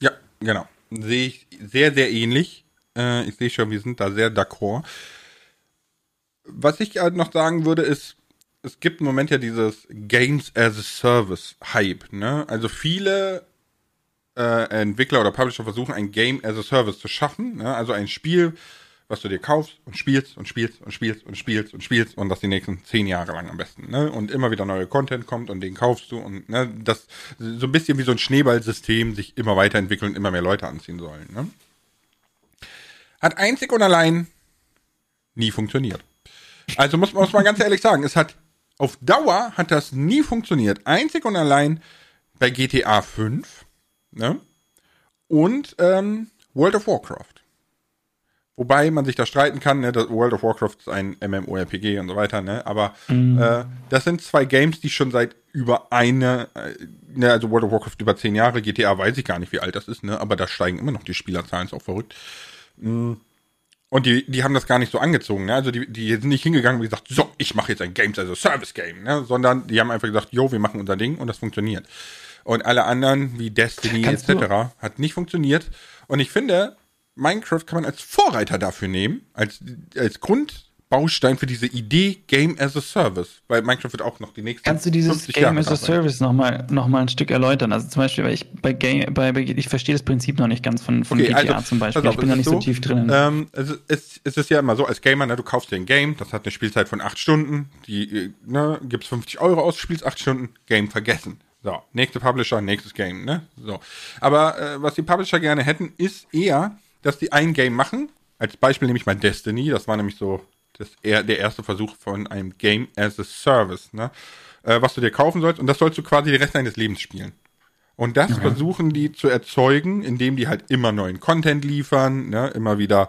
Ja, genau. Sehe ich sehr, sehr ähnlich. Äh, ich sehe schon, wir sind da sehr d'accord was ich halt noch sagen würde, ist, es gibt im Moment ja dieses Games as a Service Hype, ne? Also viele äh, Entwickler oder Publisher versuchen ein Game as a Service zu schaffen, ne? Also ein Spiel, was du dir kaufst und spielst und spielst und spielst und spielst und spielst und das die nächsten zehn Jahre lang am besten, ne? Und immer wieder neue Content kommt und den kaufst du und ne, das so ein bisschen wie so ein Schneeballsystem sich immer weiterentwickeln und immer mehr Leute anziehen sollen, ne? Hat einzig und allein nie funktioniert. Also muss, muss man ganz ehrlich sagen, es hat auf Dauer hat das nie funktioniert. Einzig und allein bei GTA 5 ne? und ähm, World of Warcraft. Wobei man sich da streiten kann, ne, World of Warcraft ist ein MMORPG und so weiter, ne? Aber mhm. äh, das sind zwei Games, die schon seit über eine, äh, ne, also World of Warcraft über zehn Jahre, GTA weiß ich gar nicht, wie alt das ist, ne? Aber da steigen immer noch die Spielerzahlen, ist auch verrückt. Mhm. Und die, die haben das gar nicht so angezogen, ne? Also die, die sind nicht hingegangen und gesagt, so, ich mache jetzt ein Games also Service Game, ne? Sondern die haben einfach gesagt, jo, wir machen unser Ding und das funktioniert. Und alle anderen, wie Destiny Kannst etc., hat nicht funktioniert. Und ich finde, Minecraft kann man als Vorreiter dafür nehmen, als, als Grund, Baustein für diese Idee Game as a Service, weil Minecraft wird auch noch die nächsten Kannst du dieses Game Jahre as a Service nochmal noch mal ein Stück erläutern? Also zum Beispiel, weil ich bei Game, bei, ich verstehe das Prinzip noch nicht ganz von, von okay, GTA also, zum Beispiel. Auf, ich bin noch nicht so, so tief drin. Ähm, es, ist, es ist ja immer so, als Gamer, ne, du kaufst dir ein Game, das hat eine Spielzeit von acht Stunden, die, ne, gibst 50 Euro aus, spielst acht Stunden, Game vergessen. So, nächste Publisher, nächstes Game, ne? So. Aber äh, was die Publisher gerne hätten, ist eher, dass die ein Game machen. Als Beispiel nehme ich mal Destiny, das war nämlich so das eher der erste Versuch von einem Game as a Service, ne? Äh, was du dir kaufen sollst und das sollst du quasi den Rest deines Lebens spielen. Und das mhm. versuchen die zu erzeugen, indem die halt immer neuen Content liefern, ne? immer wieder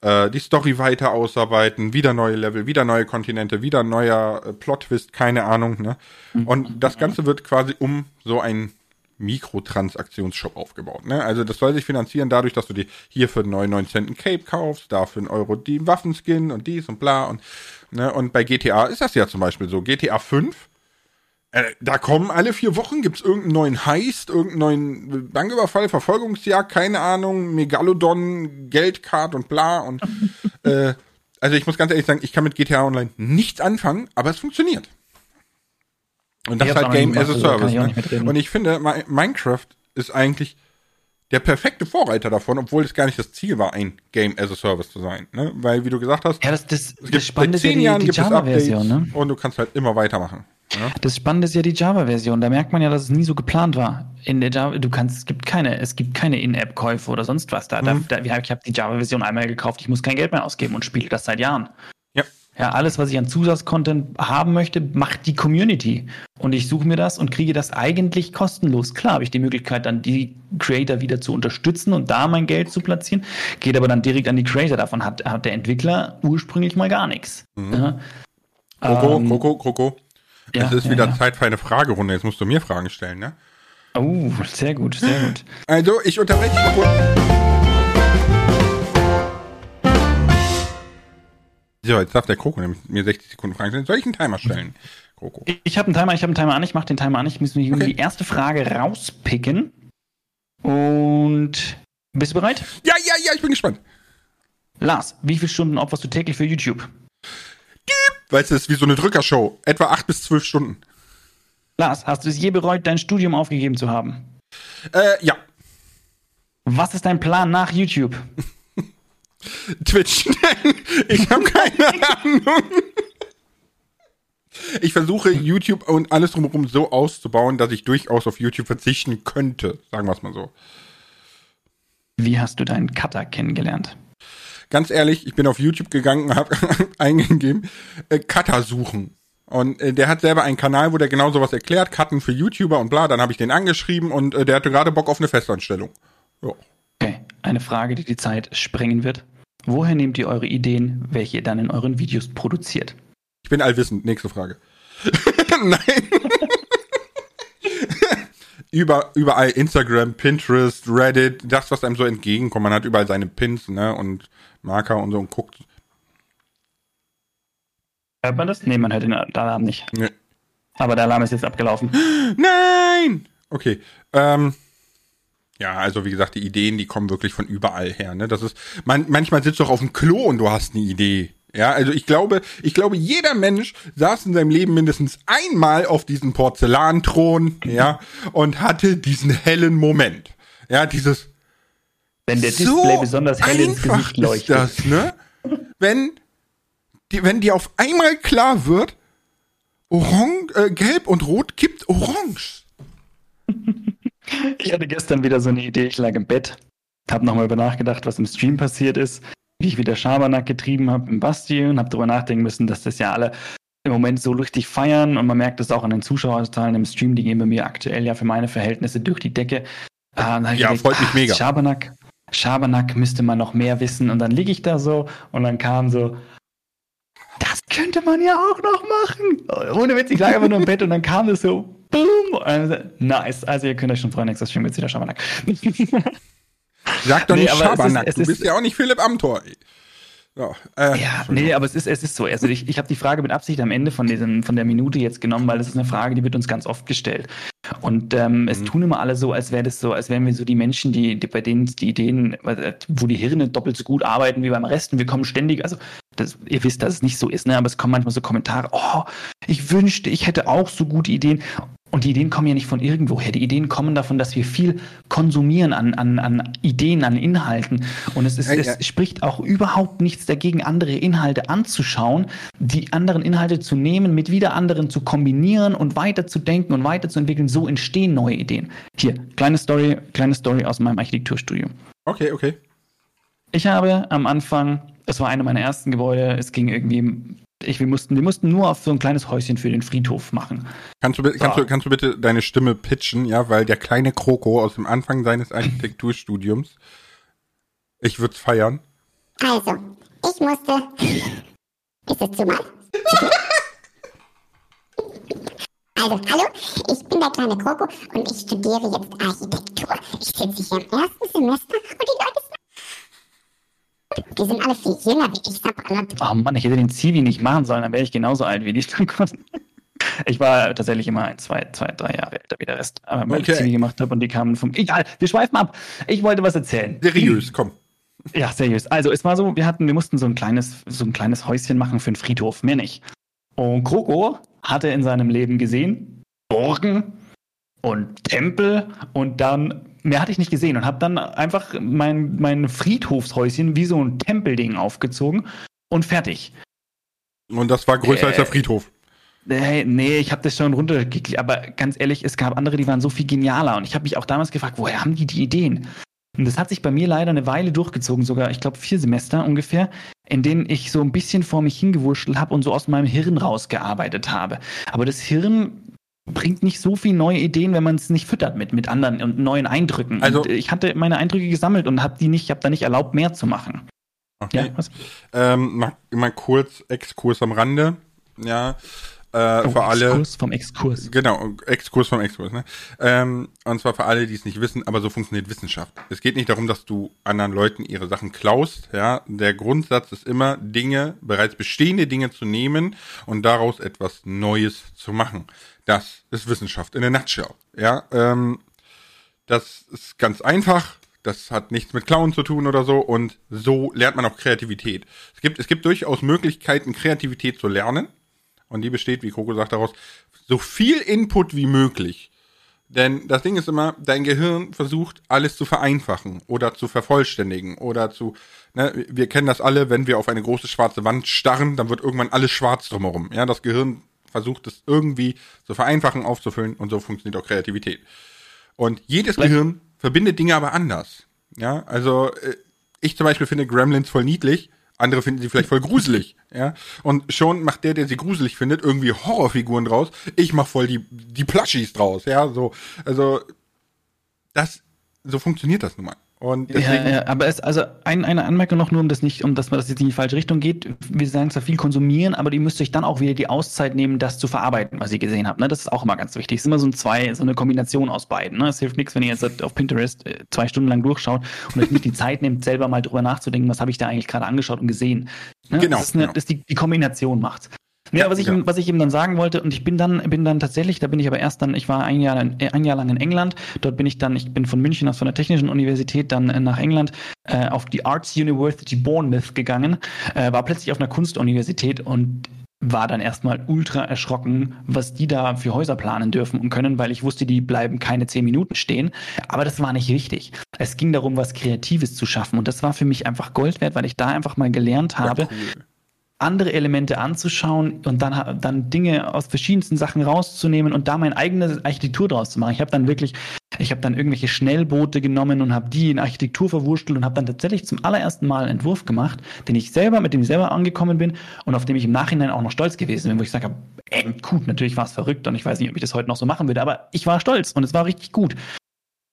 äh, die Story weiter ausarbeiten, wieder neue Level, wieder neue Kontinente, wieder neuer äh, Plot-Twist, keine Ahnung. Ne? Mhm. Und das Ganze wird quasi um so ein Mikrotransaktionsshop aufgebaut. Ne? Also das soll sich finanzieren dadurch, dass du dir hier für 99 Cent ein Cape kaufst, da für einen Euro die Waffenskin und dies und bla und ne? und bei GTA ist das ja zum Beispiel so. GTA 5 äh, da kommen alle vier Wochen, gibt's irgendeinen neuen Heist, irgendeinen neuen Banküberfall, Verfolgungsjagd, keine Ahnung, Megalodon, Geldcard und bla und <laughs> äh, also ich muss ganz ehrlich sagen, ich kann mit GTA Online nichts anfangen, aber es funktioniert. Und das ist halt Game as a Service. Ne? Und ich finde, Minecraft ist eigentlich der perfekte Vorreiter davon, obwohl es gar nicht das Ziel war, ein Game as a Service zu sein. Ne? Weil, wie du gesagt hast, ja, das, das, das Spannende ist ja die, die Java-Version. Ne? Und du kannst halt immer weitermachen. Ja? Das Spannende ist ja die Java-Version. Da merkt man ja, dass es nie so geplant war. In der Java, du kannst, es gibt keine, es gibt keine In-App-Käufe oder sonst was. Da, mhm. da ich habe die Java-Version einmal gekauft, ich muss kein Geld mehr ausgeben und spiele das seit Jahren. Ja, alles, was ich an Zusatzcontent haben möchte, macht die Community. Und ich suche mir das und kriege das eigentlich kostenlos. Klar habe ich die Möglichkeit, dann die Creator wieder zu unterstützen und da mein Geld zu platzieren, geht aber dann direkt an die Creator. Davon hat, hat der Entwickler ursprünglich mal gar nichts. Mhm. Ja. Kroko, ähm, Kroko, Kroko. Ja, es ist ja, wieder. Zeit für eine Fragerunde. Jetzt musst du mir Fragen stellen, ne? Oh, sehr gut, sehr gut. Also, ich unterbreche So, jetzt darf der Kroko nämlich mir 60 Sekunden Fragen stellen. Soll ich einen Timer stellen, Kroko? Ich habe einen Timer, ich habe einen Timer an, ich mache den Timer an. Ich muss mir okay. die erste Frage rauspicken. Und bist du bereit? Ja, ja, ja, ich bin gespannt. Lars, wie viele Stunden opferst du täglich für YouTube? Weißt du, es ist wie so eine Drückershow. Etwa acht bis zwölf Stunden. Lars, hast du es je bereut, dein Studium aufgegeben zu haben? Äh, ja. Was ist dein Plan nach YouTube? <laughs> Twitch. <laughs> ich habe keine Ahnung. Ich versuche YouTube und alles drumherum so auszubauen, dass ich durchaus auf YouTube verzichten könnte, sagen wir es mal so. Wie hast du deinen Cutter kennengelernt? Ganz ehrlich, ich bin auf YouTube gegangen und habe <laughs> eingegeben, äh, Cutter suchen. Und äh, der hat selber einen Kanal, wo der genau sowas erklärt, Cutten für YouTuber und bla. Dann habe ich den angeschrieben und äh, der hatte gerade Bock auf eine Festanstellung. Ja. Okay, eine Frage, die die Zeit sprengen wird. Woher nehmt ihr eure Ideen, welche ihr dann in euren Videos produziert? Ich bin allwissend. Nächste Frage. <laughs> Nein. <laughs> Über, überall Instagram, Pinterest, Reddit, das, was einem so entgegenkommt. Man hat überall seine Pins, ne, und Marker und so und guckt. Hört man das? Nee, man hört den Alarm nicht. Nee. Aber der Alarm ist jetzt abgelaufen. <gasps> Nein! Okay. Ähm, ja, also wie gesagt, die Ideen, die kommen wirklich von überall her. Ne? Das ist, man, manchmal sitzt du auch auf dem Klo und du hast eine Idee. Ja, also ich glaube, ich glaube, jeder Mensch saß in seinem Leben mindestens einmal auf diesem Porzellanthron, ja, und hatte diesen hellen Moment. Ja, dieses. Wenn der so Display besonders hell ins Gesicht leuchtet. Ist das, ne? Wenn, die, wenn dir auf einmal klar wird, Orange, äh, Gelb und Rot kippt Orange. Ich hatte gestern wieder so eine Idee, ich lag im Bett, hab nochmal über nachgedacht, was im Stream passiert ist wie ich wieder Schabernack getrieben habe im Basti und habe darüber nachdenken müssen, dass das ja alle im Moment so richtig feiern und man merkt das auch an den Zuschauerzahlen im Stream, die gehen bei mir aktuell ja für meine Verhältnisse durch die Decke. Äh, ja, gedacht, freut mich mega. Schabernack, Schabernack müsste man noch mehr wissen und dann liege ich da so und dann kam so, das könnte man ja auch noch machen. Ohne Witz, ich lag einfach nur im Bett und dann kam das so, boom. Nice. Also ihr könnt euch schon freuen, nächstes Stream wird wieder Schabernack. <laughs> Sag doch nee, nicht Schabernack, ist, du bist ja auch nicht Philipp Amthor. Ja, äh, ja nee, aber es ist, es ist so. Also ich, ich habe die Frage mit Absicht am Ende von, diesem, von der Minute jetzt genommen, weil das ist eine Frage, die wird uns ganz oft gestellt. Und ähm, mhm. es tun immer alle so, als wäre das so, als wären wir so die Menschen, die, die bei denen die Ideen, wo die Hirne doppelt so gut arbeiten wie beim Rest und wir kommen ständig, also das, ihr wisst, dass es nicht so ist, ne? aber es kommen manchmal so Kommentare, oh, ich wünschte, ich hätte auch so gute Ideen. Und die Ideen kommen ja nicht von irgendwoher. Die Ideen kommen davon, dass wir viel konsumieren an, an, an Ideen, an Inhalten. Und es, ist, ja, ja. es spricht auch überhaupt nichts dagegen, andere Inhalte anzuschauen, die anderen Inhalte zu nehmen, mit wieder anderen zu kombinieren und weiterzudenken und weiterzuentwickeln. So entstehen neue Ideen. Hier, kleine Story, kleine Story aus meinem Architekturstudium. Okay, okay. Ich habe am Anfang, es war eine meiner ersten Gebäude, es ging irgendwie ich, wir, mussten, wir mussten nur auf so ein kleines Häuschen für den Friedhof machen. Kannst du, kannst, du, kannst du bitte deine Stimme pitchen, ja, weil der kleine Kroko aus dem Anfang seines Architekturstudiums, <laughs> ich würde es feiern. Also, ich musste. <laughs> Ist das zu mal? <laughs> Also, hallo, ich bin der kleine Kroko und ich studiere jetzt Architektur. Ich sitze hier im ersten Semester und die Leute die sind alle viel jünger wie ich. Oh Mann, ich hätte den Zivi nicht machen sollen, dann wäre ich genauso alt wie die. Ich war tatsächlich immer ein, zwei, zwei, drei Jahre älter wie der Rest. Aber weil okay. ich Zivi gemacht habe und die kamen vom. Egal, wir schweifen ab. Ich wollte was erzählen. Seriös, komm. Ja, seriös. Also es war so, wir hatten, wir mussten so ein kleines, so ein kleines Häuschen machen für einen Friedhof, mehr nicht. Und Kroko hatte in seinem Leben gesehen, Burgen und Tempel und dann mehr hatte ich nicht gesehen und habe dann einfach mein, mein Friedhofshäuschen wie so ein Tempelding aufgezogen und fertig. Und das war größer äh, als der äh, Friedhof. Hey, nee, ich habe das schon runtergeklickt, aber ganz ehrlich, es gab andere, die waren so viel genialer und ich habe mich auch damals gefragt, woher haben die die Ideen? Und das hat sich bei mir leider eine Weile durchgezogen, sogar, ich glaube, vier Semester ungefähr, in denen ich so ein bisschen vor mich hingewurschtelt habe und so aus meinem Hirn rausgearbeitet habe. Aber das Hirn bringt nicht so viel neue Ideen, wenn man es nicht füttert mit, mit anderen und neuen Eindrücken. Also und ich hatte meine Eindrücke gesammelt und habe die nicht, habe da nicht erlaubt, mehr zu machen. Okay. Ja, was? Ähm, mal, mal kurz Exkurs am Rande. Ja. Äh, oh, für alle. Exkurs vom Exkurs. Genau, Exkurs vom Exkurs. Ne? Ähm, und zwar für alle, die es nicht wissen, aber so funktioniert Wissenschaft. Es geht nicht darum, dass du anderen Leuten ihre Sachen klaust. Ja, der Grundsatz ist immer, Dinge, bereits bestehende Dinge zu nehmen und daraus etwas Neues zu machen. Das ist Wissenschaft in a nutshell. Ja, ähm, das ist ganz einfach. Das hat nichts mit Klauen zu tun oder so. Und so lernt man auch Kreativität. Es gibt, es gibt durchaus Möglichkeiten, Kreativität zu lernen. Und die besteht, wie Coco sagt, daraus, so viel Input wie möglich Denn das Ding ist immer, dein Gehirn versucht, alles zu vereinfachen oder zu vervollständigen oder zu, ne, wir kennen das alle, wenn wir auf eine große schwarze Wand starren, dann wird irgendwann alles schwarz drumherum. Ja, das Gehirn versucht es irgendwie zu vereinfachen, aufzufüllen und so funktioniert auch Kreativität. Und jedes Vielleicht. Gehirn verbindet Dinge aber anders. Ja, also äh, ich zum Beispiel finde Gremlins voll niedlich, andere finden sie vielleicht voll gruselig, <laughs> ja. Und schon macht der, der sie gruselig findet, irgendwie Horrorfiguren draus. Ich mach voll die, die Plushies draus, ja. So, also, das, so funktioniert das nun mal. Und deswegen ja, ja, aber es, also ein, eine Anmerkung noch nur, um das nicht, um dass man das jetzt in die falsche Richtung geht. Wir sagen zwar viel konsumieren, aber ihr müsst euch dann auch wieder die Auszeit nehmen, das zu verarbeiten, was ihr gesehen habt. Ne? Das ist auch immer ganz wichtig. Es ist immer so ein zwei, so eine Kombination aus beiden. Ne? Es hilft nichts, wenn ihr jetzt auf Pinterest äh, zwei Stunden lang durchschaut und euch nicht die Zeit nehmt, selber mal drüber nachzudenken, was habe ich da eigentlich gerade angeschaut und gesehen. Ne? Genau. Das ist, eine, genau. das die, die Kombination macht. Ja, was ich, ja. was ich eben dann sagen wollte, und ich bin dann, bin dann tatsächlich, da bin ich aber erst dann, ich war ein Jahr, ein Jahr lang in England, dort bin ich dann, ich bin von München aus von der Technischen Universität dann äh, nach England äh, auf die Arts University Bournemouth gegangen, äh, war plötzlich auf einer Kunstuniversität und war dann erstmal ultra erschrocken, was die da für Häuser planen dürfen und können, weil ich wusste, die bleiben keine zehn Minuten stehen. Aber das war nicht wichtig. Es ging darum, was Kreatives zu schaffen. Und das war für mich einfach Gold wert, weil ich da einfach mal gelernt habe, ja, cool andere Elemente anzuschauen und dann, dann Dinge aus verschiedensten Sachen rauszunehmen und da meine eigene Architektur draus zu machen. Ich habe dann wirklich, ich habe dann irgendwelche Schnellboote genommen und habe die in Architektur verwurstelt und habe dann tatsächlich zum allerersten Mal einen Entwurf gemacht, den ich selber, mit dem ich selber angekommen bin und auf dem ich im Nachhinein auch noch stolz gewesen bin, wo ich sage, ey, gut, natürlich war es verrückt und ich weiß nicht, ob ich das heute noch so machen würde, aber ich war stolz und es war richtig gut.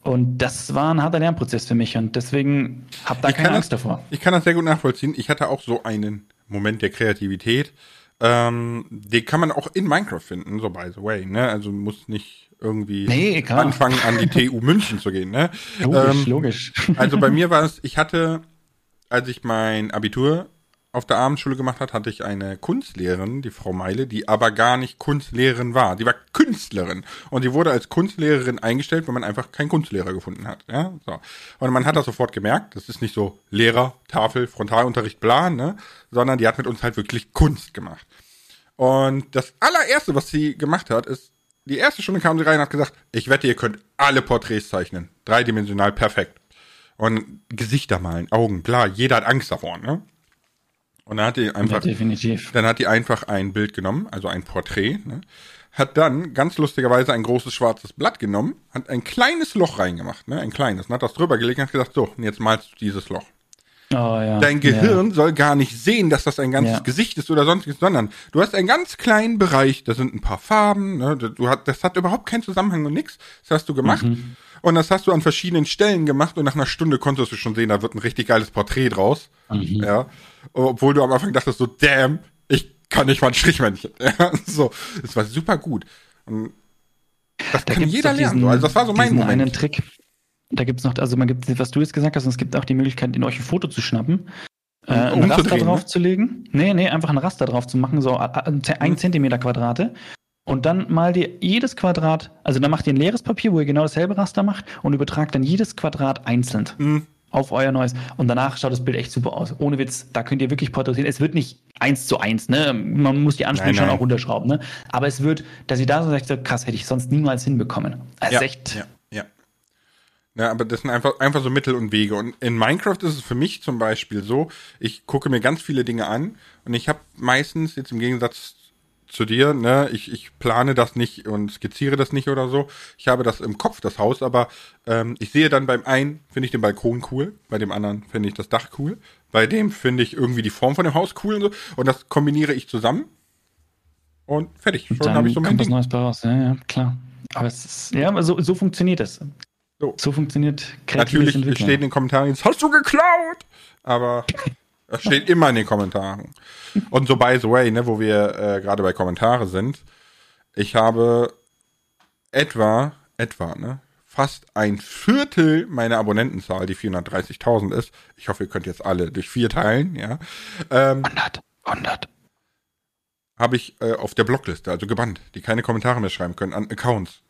Und das war ein harter Lernprozess für mich und deswegen habe da ich keine Angst das, davor. Ich kann das sehr gut nachvollziehen. Ich hatte auch so einen Moment der Kreativität. Ähm, den kann man auch in Minecraft finden, so by the way, ne? Also muss nicht irgendwie nee, anfangen an die <laughs> TU München zu gehen, ne? Logisch, ähm, logisch. Also bei <laughs> mir war es, ich hatte, als ich mein Abitur auf der Abendschule gemacht hat, hatte ich eine Kunstlehrerin, die Frau Meile, die aber gar nicht Kunstlehrerin war. Die war Künstlerin. Und die wurde als Kunstlehrerin eingestellt, weil man einfach keinen Kunstlehrer gefunden hat. Ja, so. Und man hat das sofort gemerkt. Das ist nicht so Lehrer, Tafel, Frontalunterricht, bla, ne? Sondern die hat mit uns halt wirklich Kunst gemacht. Und das allererste, was sie gemacht hat, ist, die erste Stunde kam sie rein und hat gesagt, ich wette, ihr könnt alle Porträts zeichnen. Dreidimensional perfekt. Und Gesichter malen, Augen, klar, jeder hat Angst davor, ne? Und dann hat die einfach, ja, definitiv. dann hat die einfach ein Bild genommen, also ein Porträt, ne? hat dann ganz lustigerweise ein großes schwarzes Blatt genommen, hat ein kleines Loch reingemacht, ne, ein kleines, und hat das drüber gelegt und hat gesagt, so, jetzt malst du dieses Loch. Oh, ja. Dein Gehirn ja. soll gar nicht sehen, dass das ein ganzes ja. Gesicht ist oder sonstiges, sondern du hast einen ganz kleinen Bereich, da sind ein paar Farben, ne, du hat, das hat überhaupt keinen Zusammenhang und nix. Das hast du gemacht. Mhm. Und das hast du an verschiedenen Stellen gemacht und nach einer Stunde konntest du schon sehen, da wird ein richtig geiles Porträt draus. Mhm. Ja. Obwohl du am Anfang dachtest so, damn, ich kann nicht mal ein Strichmännchen. <laughs> Ja, so, es war super gut. Und das da kann jeder lernen. Diesen, also das war so mein Moment. einen Trick. Da gibt's noch, also man gibt, was du jetzt gesagt hast, es gibt auch die Möglichkeit, in euch ein Foto zu schnappen. Äh, ein Raster drauf ne? zu legen. Nee, nee, einfach ein Raster drauf zu machen, so ein. Zentimeter Quadrate. Und dann malt ihr jedes Quadrat, also dann macht ihr ein leeres Papier, wo ihr genau dasselbe Raster macht und übertragt dann jedes Quadrat einzeln mhm. auf euer neues. Und danach schaut das Bild echt super aus. Ohne Witz, da könnt ihr wirklich porträtieren. Es wird nicht eins zu eins, ne? Man muss die Ansprüche schon auch runterschrauben, ne? Aber es wird, dass ihr da so sagt, so, krass, hätte ich sonst niemals hinbekommen. Das ja, ist echt. Ja, ja. Ja, aber das sind einfach, einfach so Mittel und Wege. Und in Minecraft ist es für mich zum Beispiel so, ich gucke mir ganz viele Dinge an und ich habe meistens jetzt im Gegensatz zu dir, ne, ich, ich plane das nicht und skizziere das nicht oder so. Ich habe das im Kopf, das Haus, aber ähm, ich sehe dann beim einen, finde ich den Balkon cool, bei dem anderen finde ich das Dach cool, bei dem finde ich irgendwie die Form von dem Haus cool und so. Und das kombiniere ich zusammen und fertig. Schon habe ich so mein kommt Ding. was Neues bei raus, ja, ja, klar. Aber es ist, ja, so, so funktioniert es. So. so funktioniert Natürlich steht in den Kommentaren, jetzt hast du geklaut! Aber <laughs> Das <laughs> steht immer in den Kommentaren. Und so by the way, ne, wo wir äh, gerade bei Kommentare sind, ich habe etwa, etwa, ne, fast ein Viertel meiner Abonnentenzahl, die 430.000 ist. Ich hoffe, ihr könnt jetzt alle durch vier teilen, ja. Ähm, 100, 100. Habe ich äh, auf der Blockliste, also gebannt, die keine Kommentare mehr schreiben können, an Accounts.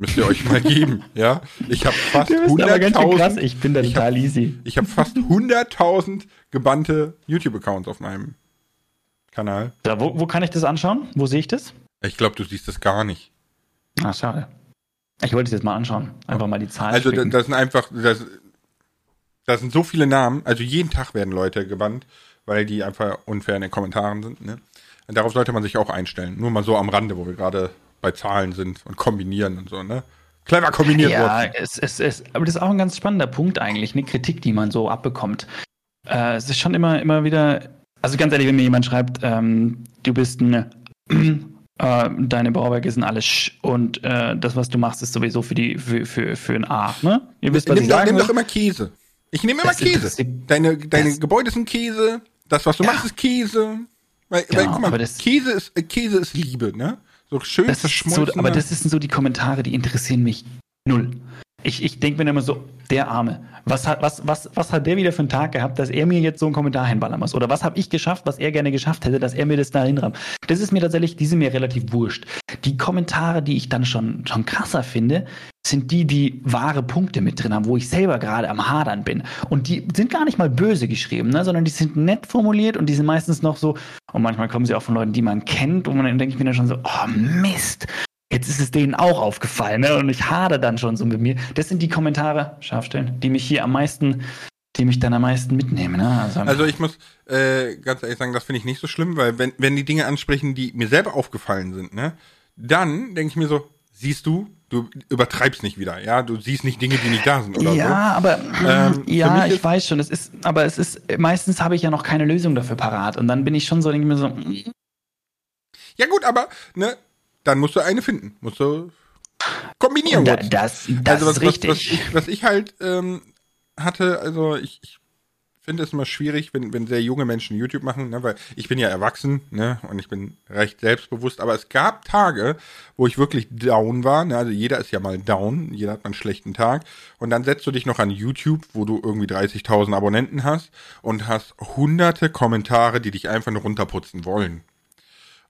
Müsst ihr euch mal geben, ja? Ich habe fast 100.000. Ich bin da total hab, easy. Ich habe fast 100.000 gebannte YouTube-Accounts auf meinem Kanal. Da, wo, wo kann ich das anschauen? Wo sehe ich das? Ich glaube, du siehst das gar nicht. Ah, schade. Ich wollte es jetzt mal anschauen. Einfach mal die Zahlen. Also spicken. das sind einfach, das, das sind so viele Namen. Also jeden Tag werden Leute gebannt, weil die einfach unfair in den Kommentaren sind. Ne? Und darauf sollte man sich auch einstellen. Nur mal so am Rande, wo wir gerade bei Zahlen sind und kombinieren und so. Ne? Clever kombiniert ja, worden. Es, es, es, aber das ist auch ein ganz spannender Punkt eigentlich, eine Kritik, die man so abbekommt. Äh, es ist schon immer, immer wieder, also ganz ehrlich, wenn mir jemand schreibt, ähm, du bist ein <clears throat> äh, deine Bauwerke sind alles Sch und äh, das, was du machst, ist sowieso für die für, für, für ein A. Ne? Ihr wisst, was nimm ich doch, Nimm doch immer Käse. Ich nehme immer das Käse. deine deine Gebäude sind Käse. Das, was du ja. machst, ist Käse. Weil, genau, weil guck mal, Käse ist äh, Käse ist Liebe, ne? So schön das verschmolzen. So, aber das sind so die Kommentare, die interessieren mich null. Ich, ich denke mir immer so, der Arme. Was hat, was, was, was hat der wieder für einen Tag gehabt, dass er mir jetzt so einen Kommentar hinballern muss? Oder was habe ich geschafft, was er gerne geschafft hätte, dass er mir das da hinrammt? Das ist mir tatsächlich, die sind mir relativ wurscht. Die Kommentare, die ich dann schon, schon krasser finde, sind die, die wahre Punkte mit drin haben, wo ich selber gerade am Hadern bin. Und die sind gar nicht mal böse geschrieben, ne, sondern die sind nett formuliert und die sind meistens noch so, und manchmal kommen sie auch von Leuten, die man kennt, und dann denke ich mir dann schon so, oh Mist, Jetzt ist es denen auch aufgefallen, ne? Und ich hade dann schon so mit mir. Das sind die Kommentare, Scharfstellen, die mich hier am meisten, die mich dann am meisten mitnehmen. Ne? Also, also ich muss äh, ganz ehrlich sagen, das finde ich nicht so schlimm, weil wenn, wenn die Dinge ansprechen, die mir selber aufgefallen sind, ne, dann denke ich mir so, siehst du, du übertreibst nicht wieder, ja, du siehst nicht Dinge, die nicht da sind oder ja, so. Aber, ähm, ja, ich weiß schon, es ist, aber es ist, meistens habe ich ja noch keine Lösung dafür parat und dann bin ich schon so, denke ich mir so, mm. ja gut, aber, ne, dann musst du eine finden. Musst du kombinieren. Da, das, das also was, ist richtig. Was, was, ich, was ich halt ähm, hatte, also ich, ich finde es immer schwierig, wenn, wenn sehr junge Menschen YouTube machen, ne, weil ich bin ja erwachsen, ne, und ich bin recht selbstbewusst, aber es gab Tage, wo ich wirklich down war, ne, also jeder ist ja mal down, jeder hat mal einen schlechten Tag, und dann setzt du dich noch an YouTube, wo du irgendwie 30.000 Abonnenten hast und hast hunderte Kommentare, die dich einfach nur runterputzen wollen.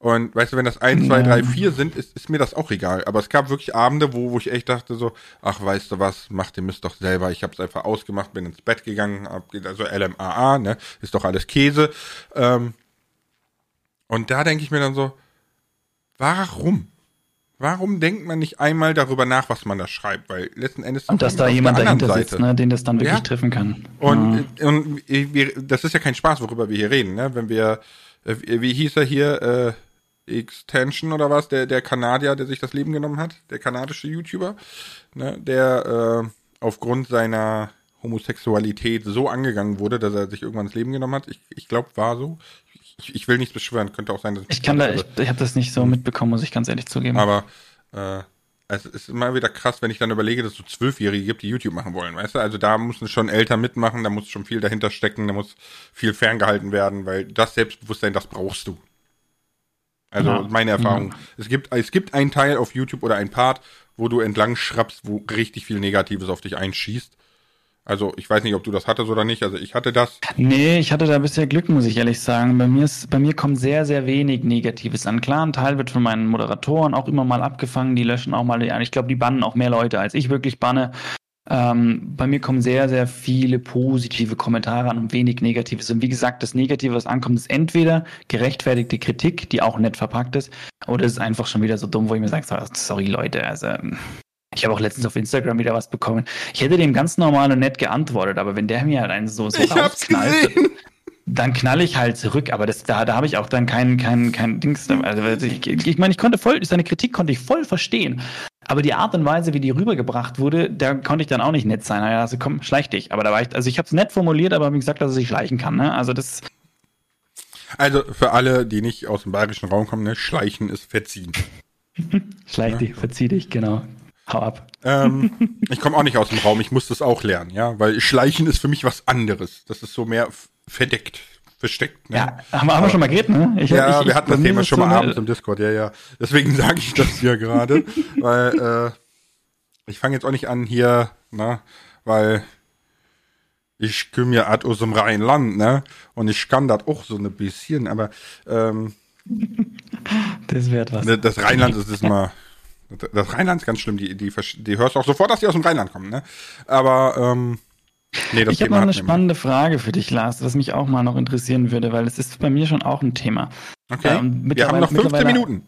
Und weißt du, wenn das 1, 2, 3, 4 sind, ist, ist mir das auch egal. Aber es gab wirklich Abende, wo, wo ich echt dachte so, ach, weißt du was, mach den Mist doch selber. Ich habe es einfach ausgemacht, bin ins Bett gegangen, hab, also LMAA, ne, ist doch alles Käse. Ähm, und da denke ich mir dann so, warum? Warum denkt man nicht einmal darüber nach, was man da schreibt? Weil letzten Endes und dass da jemand dahinter Seite. sitzt, ne, den das dann wirklich ja? treffen kann. Und, ja. und wir, das ist ja kein Spaß, worüber wir hier reden, ne? Wenn wir, äh, wie hieß er hier, äh, Extension oder was, der, der Kanadier, der sich das Leben genommen hat, der kanadische YouTuber, ne, der äh, aufgrund seiner Homosexualität so angegangen wurde, dass er sich irgendwann das Leben genommen hat. Ich, ich glaube, war so. Ich, ich will nichts beschwören, könnte auch sein, dass ich. Ich kann da, ich, ich habe das nicht so mitbekommen, muss ich ganz ehrlich zugeben. Aber äh, es ist immer wieder krass, wenn ich dann überlege, dass es so Zwölfjährige gibt, die YouTube machen wollen, weißt du? Also da müssen schon Eltern mitmachen, da muss schon viel dahinter stecken, da muss viel ferngehalten werden, weil das Selbstbewusstsein, das brauchst du. Also ja. meine Erfahrung. Ja. Es gibt, es gibt einen Teil auf YouTube oder ein Part, wo du entlang schrappst, wo richtig viel Negatives auf dich einschießt. Also ich weiß nicht, ob du das hattest oder nicht. Also ich hatte das. Nee, ich hatte da bisher Glück, muss ich ehrlich sagen. Bei mir ist, bei mir kommt sehr, sehr wenig Negatives an. Klar, ein Teil wird von meinen Moderatoren auch immer mal abgefangen. Die löschen auch mal. Ich glaube, die bannen auch mehr Leute, als ich wirklich banne. Ähm, bei mir kommen sehr, sehr viele positive Kommentare an und wenig Negatives. Und wie gesagt, das Negative, was ankommt, ist entweder gerechtfertigte Kritik, die auch nett verpackt ist, oder es ist einfach schon wieder so dumm, wo ich mir sage, sorry Leute, also ich habe auch letztens auf Instagram wieder was bekommen. Ich hätte dem ganz normal und nett geantwortet, aber wenn der mir halt einen so, so rausknallt, dann knall ich halt zurück. Aber das, da, da habe ich auch dann kein, kein, kein Dings. Also ich, ich meine, ich konnte voll, seine Kritik konnte ich voll verstehen. Aber die Art und Weise, wie die rübergebracht wurde, da konnte ich dann auch nicht nett sein. Also komm, schleich dich. Aber da war ich, also ich habe es nett formuliert, aber wie gesagt, dass er sich schleichen kann. Ne? Also das. Also für alle, die nicht aus dem bayerischen Raum kommen, ne, schleichen ist verziehen. <laughs> Schleich ja? dich, verzieh dich, genau. Hau ab. Ähm, <laughs> ich komme auch nicht aus dem Raum, ich muss das auch lernen, ja, weil Schleichen ist für mich was anderes. Das ist so mehr verdeckt versteckt. Ne? Ja, haben wir, haben wir schon mal geredet, ne? Ich, ja, ich, wir hatten das Thema schon mal abends im Discord, ja, ja. Deswegen <laughs> sage ich das hier gerade, <laughs> weil äh, ich fange jetzt auch nicht an hier, ne, weil ich komme ja aus dem Rheinland, ne, und ich kann das auch so ein bisschen, aber ähm, das wird was. Ne, das Rheinland ist das mal das Rheinland ist ganz schlimm, die, die, die hörst auch sofort, dass die aus dem Rheinland kommen, ne? Aber ähm, Nee, ich habe noch eine spannende Frage für dich, Lars, was mich auch mal noch interessieren würde, weil es ist bei mir schon auch ein Thema. Okay. Ähm, wir haben noch 15 Minuten.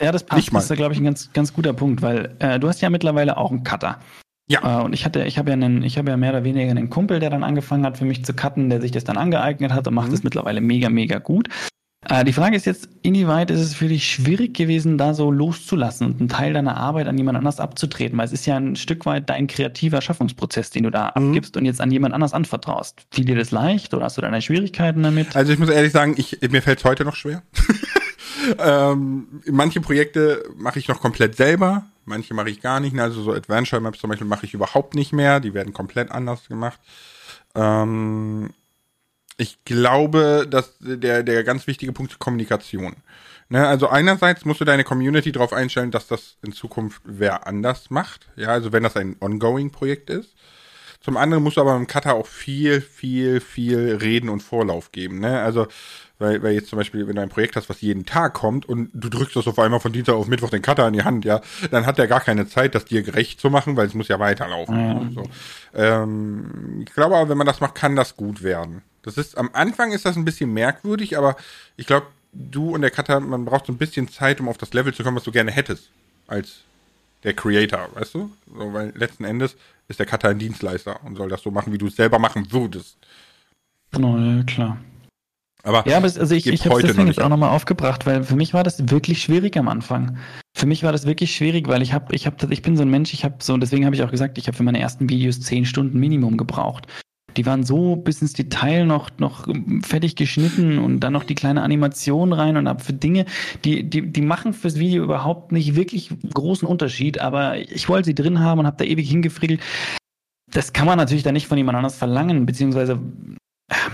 Ja, das passt. Das ist, glaube ich, ein ganz, ganz guter Punkt, weil äh, du hast ja mittlerweile auch einen Cutter. Ja. Äh, und ich hatte, ich habe ja einen, ich habe ja mehr oder weniger einen Kumpel, der dann angefangen hat, für mich zu cutten, der sich das dann angeeignet hat und macht es mhm. mittlerweile mega, mega gut. Äh, die Frage ist jetzt, inwieweit ist es für dich schwierig gewesen, da so loszulassen und einen Teil deiner Arbeit an jemand anders abzutreten? Weil es ist ja ein Stück weit dein kreativer Schaffungsprozess, den du da mhm. abgibst und jetzt an jemand anders anvertraust. Fiel dir das leicht oder hast du deine Schwierigkeiten damit? Also ich muss ehrlich sagen, ich, mir fällt es heute noch schwer. <laughs> ähm, manche Projekte mache ich noch komplett selber, manche mache ich gar nicht. Also so Adventure Maps zum Beispiel mache ich überhaupt nicht mehr. Die werden komplett anders gemacht. Ähm, ich glaube, dass der, der ganz wichtige Punkt ist Kommunikation. Ne, also einerseits musst du deine Community darauf einstellen, dass das in Zukunft wer anders macht. Ja, also wenn das ein ongoing Projekt ist. Zum anderen musst du aber im Cutter auch viel, viel, viel Reden und Vorlauf geben. Ne? Also weil, weil jetzt zum Beispiel, wenn du ein Projekt hast, was jeden Tag kommt und du drückst das auf einmal von Dienstag auf Mittwoch den Cutter in die Hand, ja, dann hat der gar keine Zeit, das dir gerecht zu machen, weil es muss ja weiterlaufen. Mhm. So. Ähm, ich glaube aber, wenn man das macht, kann das gut werden. Das ist, am Anfang ist das ein bisschen merkwürdig, aber ich glaube, du und der Cutter, man braucht so ein bisschen Zeit, um auf das Level zu kommen, was du gerne hättest. Als der Creator, weißt du? So, weil letzten Endes ist der Cutter ein Dienstleister und soll das so machen, wie du es selber machen würdest. Genau, ja, klar. Aber ja, aber also ich, ich habe deswegen jetzt auch nochmal aufgebracht, weil für mich war das wirklich schwierig am Anfang. Für mich war das wirklich schwierig, weil ich habe, ich habe, ich bin so ein Mensch, ich habe so, und deswegen habe ich auch gesagt, ich habe für meine ersten Videos zehn Stunden Minimum gebraucht. Die waren so bis ins Detail noch, noch fertig geschnitten und dann noch die kleine Animation rein und habe für Dinge, die, die, die machen fürs Video überhaupt nicht wirklich großen Unterschied, aber ich wollte sie drin haben und habe da ewig hingefriegelt. Das kann man natürlich dann nicht von jemand anders verlangen, beziehungsweise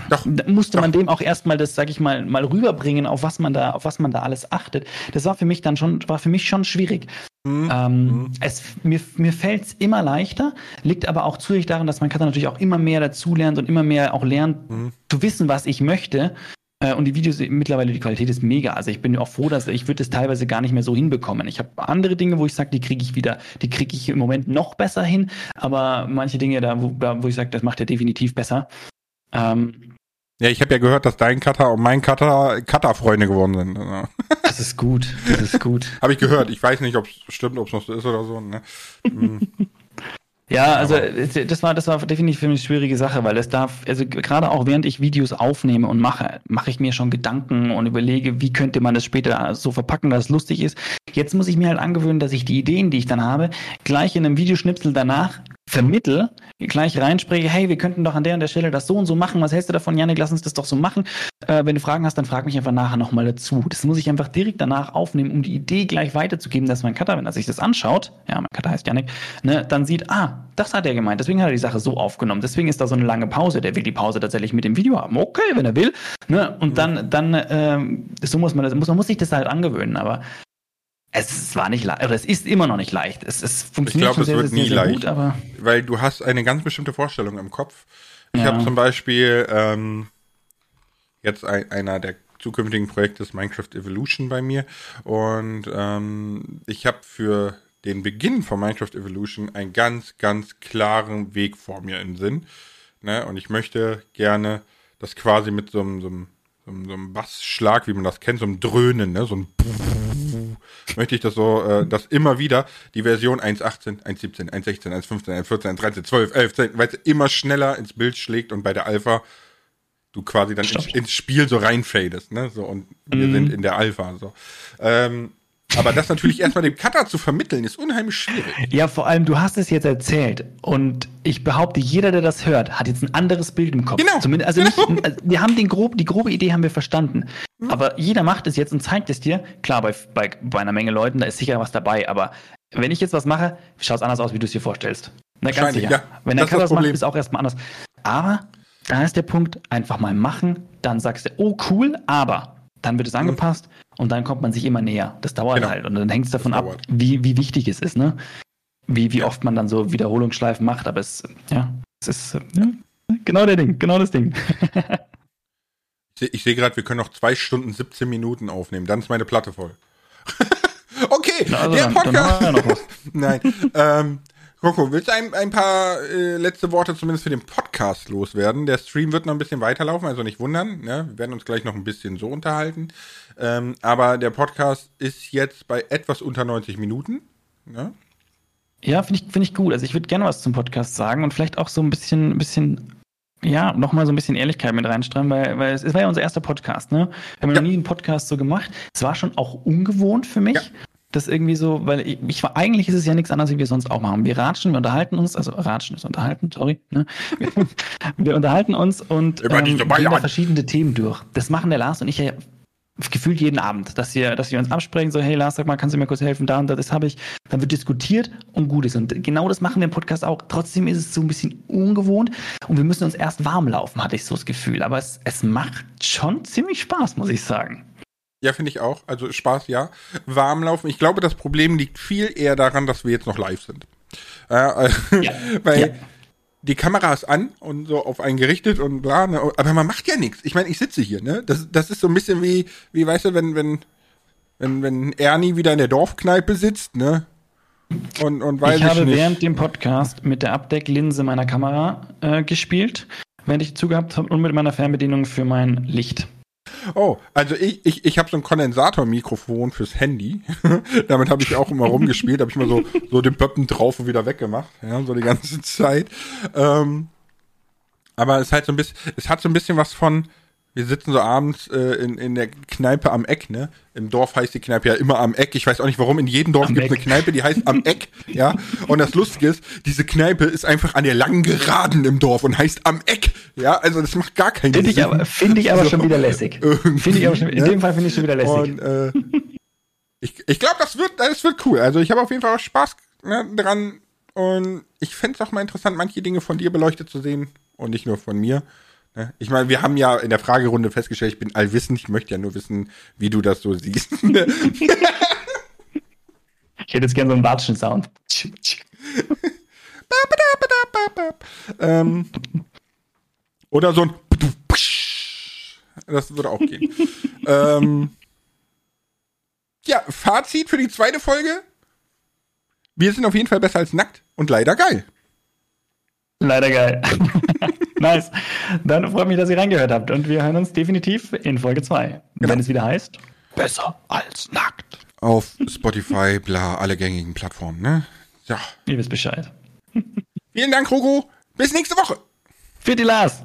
doch, musste doch. man dem auch erstmal das, sag ich mal, mal rüberbringen, auf was man da, auf was man da alles achtet. Das war für mich dann schon, war für mich schon schwierig. Mhm. Ähm, mhm. es, mir mir fällt es immer leichter, liegt aber auch zusätzlich daran, dass mein Cutter natürlich auch immer mehr dazulernt und immer mehr auch lernt, mhm. zu wissen, was ich möchte. Äh, und die Videos mittlerweile, die Qualität ist mega. Also ich bin auch froh, dass ich würde es teilweise gar nicht mehr so hinbekommen. Ich habe andere Dinge, wo ich sage, die kriege ich wieder, die kriege ich im Moment noch besser hin. Aber manche Dinge, da wo, da, wo ich sage, das macht er definitiv besser. Ähm, ja, ich habe ja gehört, dass dein Cutter und mein Cutter Cutter-Freunde geworden sind. <laughs> Das ist gut, das ist gut. habe ich gehört. Ich weiß nicht, ob es stimmt, ob es noch so ist oder so. Ne? Hm. <laughs> Ja, also das war das war definitiv für mich eine schwierige Sache, weil es darf, also gerade auch während ich Videos aufnehme und mache, mache ich mir schon Gedanken und überlege, wie könnte man das später so verpacken, dass es lustig ist. Jetzt muss ich mir halt angewöhnen, dass ich die Ideen, die ich dann habe, gleich in einem Videoschnipsel danach vermittel, gleich reinspreche, hey, wir könnten doch an der und der Stelle das so und so machen. Was hältst du davon, Janik? Lass uns das doch so machen. Äh, wenn du Fragen hast, dann frag mich einfach nachher nochmal dazu. Das muss ich einfach direkt danach aufnehmen, um die Idee gleich weiterzugeben, dass mein Cutter, wenn er sich das anschaut, ja, mein Cutter heißt Janik, ne, dann sieht, ah, das hat er gemeint. Deswegen hat er die Sache so aufgenommen. Deswegen ist da so eine lange Pause. Der will die Pause tatsächlich mit dem Video haben. Okay, wenn er will. Ne? Und dann, dann, ähm, so muss man das, muss, man muss sich das halt angewöhnen. Aber es war nicht leicht, oder es ist immer noch nicht leicht. Es, es funktioniert ich glaube, es sehr, wird sehr, nie sehr, leicht, gut, aber weil du hast eine ganz bestimmte Vorstellung im Kopf. Ich ja. habe zum Beispiel ähm, jetzt ein, einer der zukünftigen Projekte ist Minecraft Evolution bei mir und ähm, ich habe für den Beginn von Minecraft Evolution einen ganz, ganz klaren Weg vor mir im Sinn. Ne? Und ich möchte gerne das quasi mit so einem, so einem, so einem Bassschlag, wie man das kennt, so einem Dröhnen, ne? so ein möchte ich das so, äh, dass immer wieder die Version 1.18, 1.17, 1.16, 1.15, 1.14, 1.13, 12, 11, 10, weil es immer schneller ins Bild schlägt und bei der Alpha du quasi dann ins, ins, Spiel so reinfadest, ne? So, und wir mhm. sind in der Alpha. So. Ähm, aber das natürlich erstmal dem Cutter zu vermitteln, ist unheimlich schwierig. Ja, vor allem, du hast es jetzt erzählt und ich behaupte, jeder, der das hört, hat jetzt ein anderes Bild im Kopf. Genau. Zumindest, also genau. nicht, also wir haben den grob, die grobe Idee haben wir verstanden. Mhm. Aber jeder macht es jetzt und zeigt es dir. Klar, bei, bei, bei einer Menge Leuten, da ist sicher was dabei, aber wenn ich jetzt was mache, schaut es anders aus, wie du es dir vorstellst. Na, ganz sicher. Ja. Wenn der Cutter das macht, ist es auch erstmal anders. Aber da ist der Punkt, einfach mal machen, dann sagst du, oh cool, aber dann wird es mhm. angepasst und dann kommt man sich immer näher. Das dauert genau. halt und dann hängt es davon ab, wie, wie wichtig es ist, ne? Wie, wie oft man dann so Wiederholungsschleifen macht, aber es, ja, es ist ja, genau der Ding, genau das Ding. <laughs> ich sehe gerade, wir können noch zwei Stunden 17 Minuten aufnehmen, dann ist meine Platte voll. <laughs> okay, also der dann, Podcast. Dann <laughs> Nein, ähm, Coco, willst du ein, ein paar äh, letzte Worte zumindest für den Podcast loswerden? Der Stream wird noch ein bisschen weiterlaufen, also nicht wundern. Ne? Wir werden uns gleich noch ein bisschen so unterhalten. Ähm, aber der Podcast ist jetzt bei etwas unter 90 Minuten. Ne? Ja, finde ich, find ich gut. Also ich würde gerne was zum Podcast sagen und vielleicht auch so ein bisschen, bisschen ja, nochmal so ein bisschen Ehrlichkeit mit reinstreuen, weil, weil es, es war ja unser erster Podcast, ne? Wir haben ja. noch nie einen Podcast so gemacht. Es war schon auch ungewohnt für mich. Ja. Das irgendwie so, weil ich, ich war, eigentlich ist es ja nichts anderes, wie wir sonst auch machen. Wir ratschen, wir unterhalten uns, also ratschen ist unterhalten, sorry, ne? Wir, <laughs> wir unterhalten uns und ähm, gehen da verschiedene Themen durch. Das machen der Lars und ich ja gefühlt jeden Abend, dass wir, dass wir uns absprechen, so, hey Lars, sag mal, kannst du mir kurz helfen, da und da, das habe ich. Dann wird diskutiert und gut ist. Und genau das machen wir im Podcast auch. Trotzdem ist es so ein bisschen ungewohnt und wir müssen uns erst warm laufen, hatte ich so das Gefühl. Aber es, es macht schon ziemlich Spaß, muss ich sagen. Ja, finde ich auch. Also Spaß, ja. Warm laufen. Ich glaube, das Problem liegt viel eher daran, dass wir jetzt noch live sind. Äh, ja. <laughs> weil ja die Kamera ist an und so auf einen gerichtet und bla, ne? aber man macht ja nichts. Ich meine, ich sitze hier, ne? Das, das ist so ein bisschen wie, wie weißt du, wenn, wenn, wenn, wenn Ernie wieder in der Dorfkneipe sitzt, ne? Und, und weiß ich, ich habe nicht. während dem Podcast mit der Abdecklinse meiner Kamera äh, gespielt, während ich zugehabt habe und mit meiner Fernbedienung für mein Licht. Oh, also ich, ich, ich habe so ein Kondensatormikrofon fürs Handy. <laughs> Damit habe ich auch immer rumgespielt, habe ich mal so, so den Pöppen drauf und wieder weggemacht, ja, so die ganze <laughs> Zeit. Ähm, aber es halt so ein bisschen, es hat so ein bisschen was von, wir sitzen so abends äh, in, in der Kneipe am Eck, ne? Im Dorf heißt die Kneipe ja immer am Eck. Ich weiß auch nicht warum. In jedem Dorf gibt es eine Kneipe, die heißt am Eck, <laughs> ja. Und das Lustige ist, diese Kneipe ist einfach an der langen Geraden im Dorf und heißt am Eck, ja. Also das macht gar keinen find Sinn. Ich aber, finde ich aber <laughs> so, schon wieder lässig. Finde ich aber schon, in ne? dem Fall finde ich schon wieder lässig. Und, äh, ich ich glaube, das wird, das wird cool. Also ich habe auf jeden Fall auch Spaß ne, dran. Und ich fände es auch mal interessant, manche Dinge von dir beleuchtet zu sehen und nicht nur von mir. Ne? Ich meine, wir haben ja in der Fragerunde festgestellt, ich bin allwissend, ich möchte ja nur wissen, wie du das so siehst. <laughs> ich hätte jetzt gerne so einen Watschen-Sound. ähm, oder so ein Das würde auch gehen. ähm, ja, Fazit für die zweite Folge. Wir sind auf jeden Fall besser als nackt und leider geil. Leider geil. Nice. Dann freut mich, dass ihr reingehört habt und wir hören uns definitiv in Folge 2. Genau. Wenn es wieder heißt, besser als nackt. Auf Spotify, bla, alle gängigen Plattformen, ne? Ja. Ihr wisst Bescheid. Vielen Dank, Rogo. Bis nächste Woche. Für die Lars.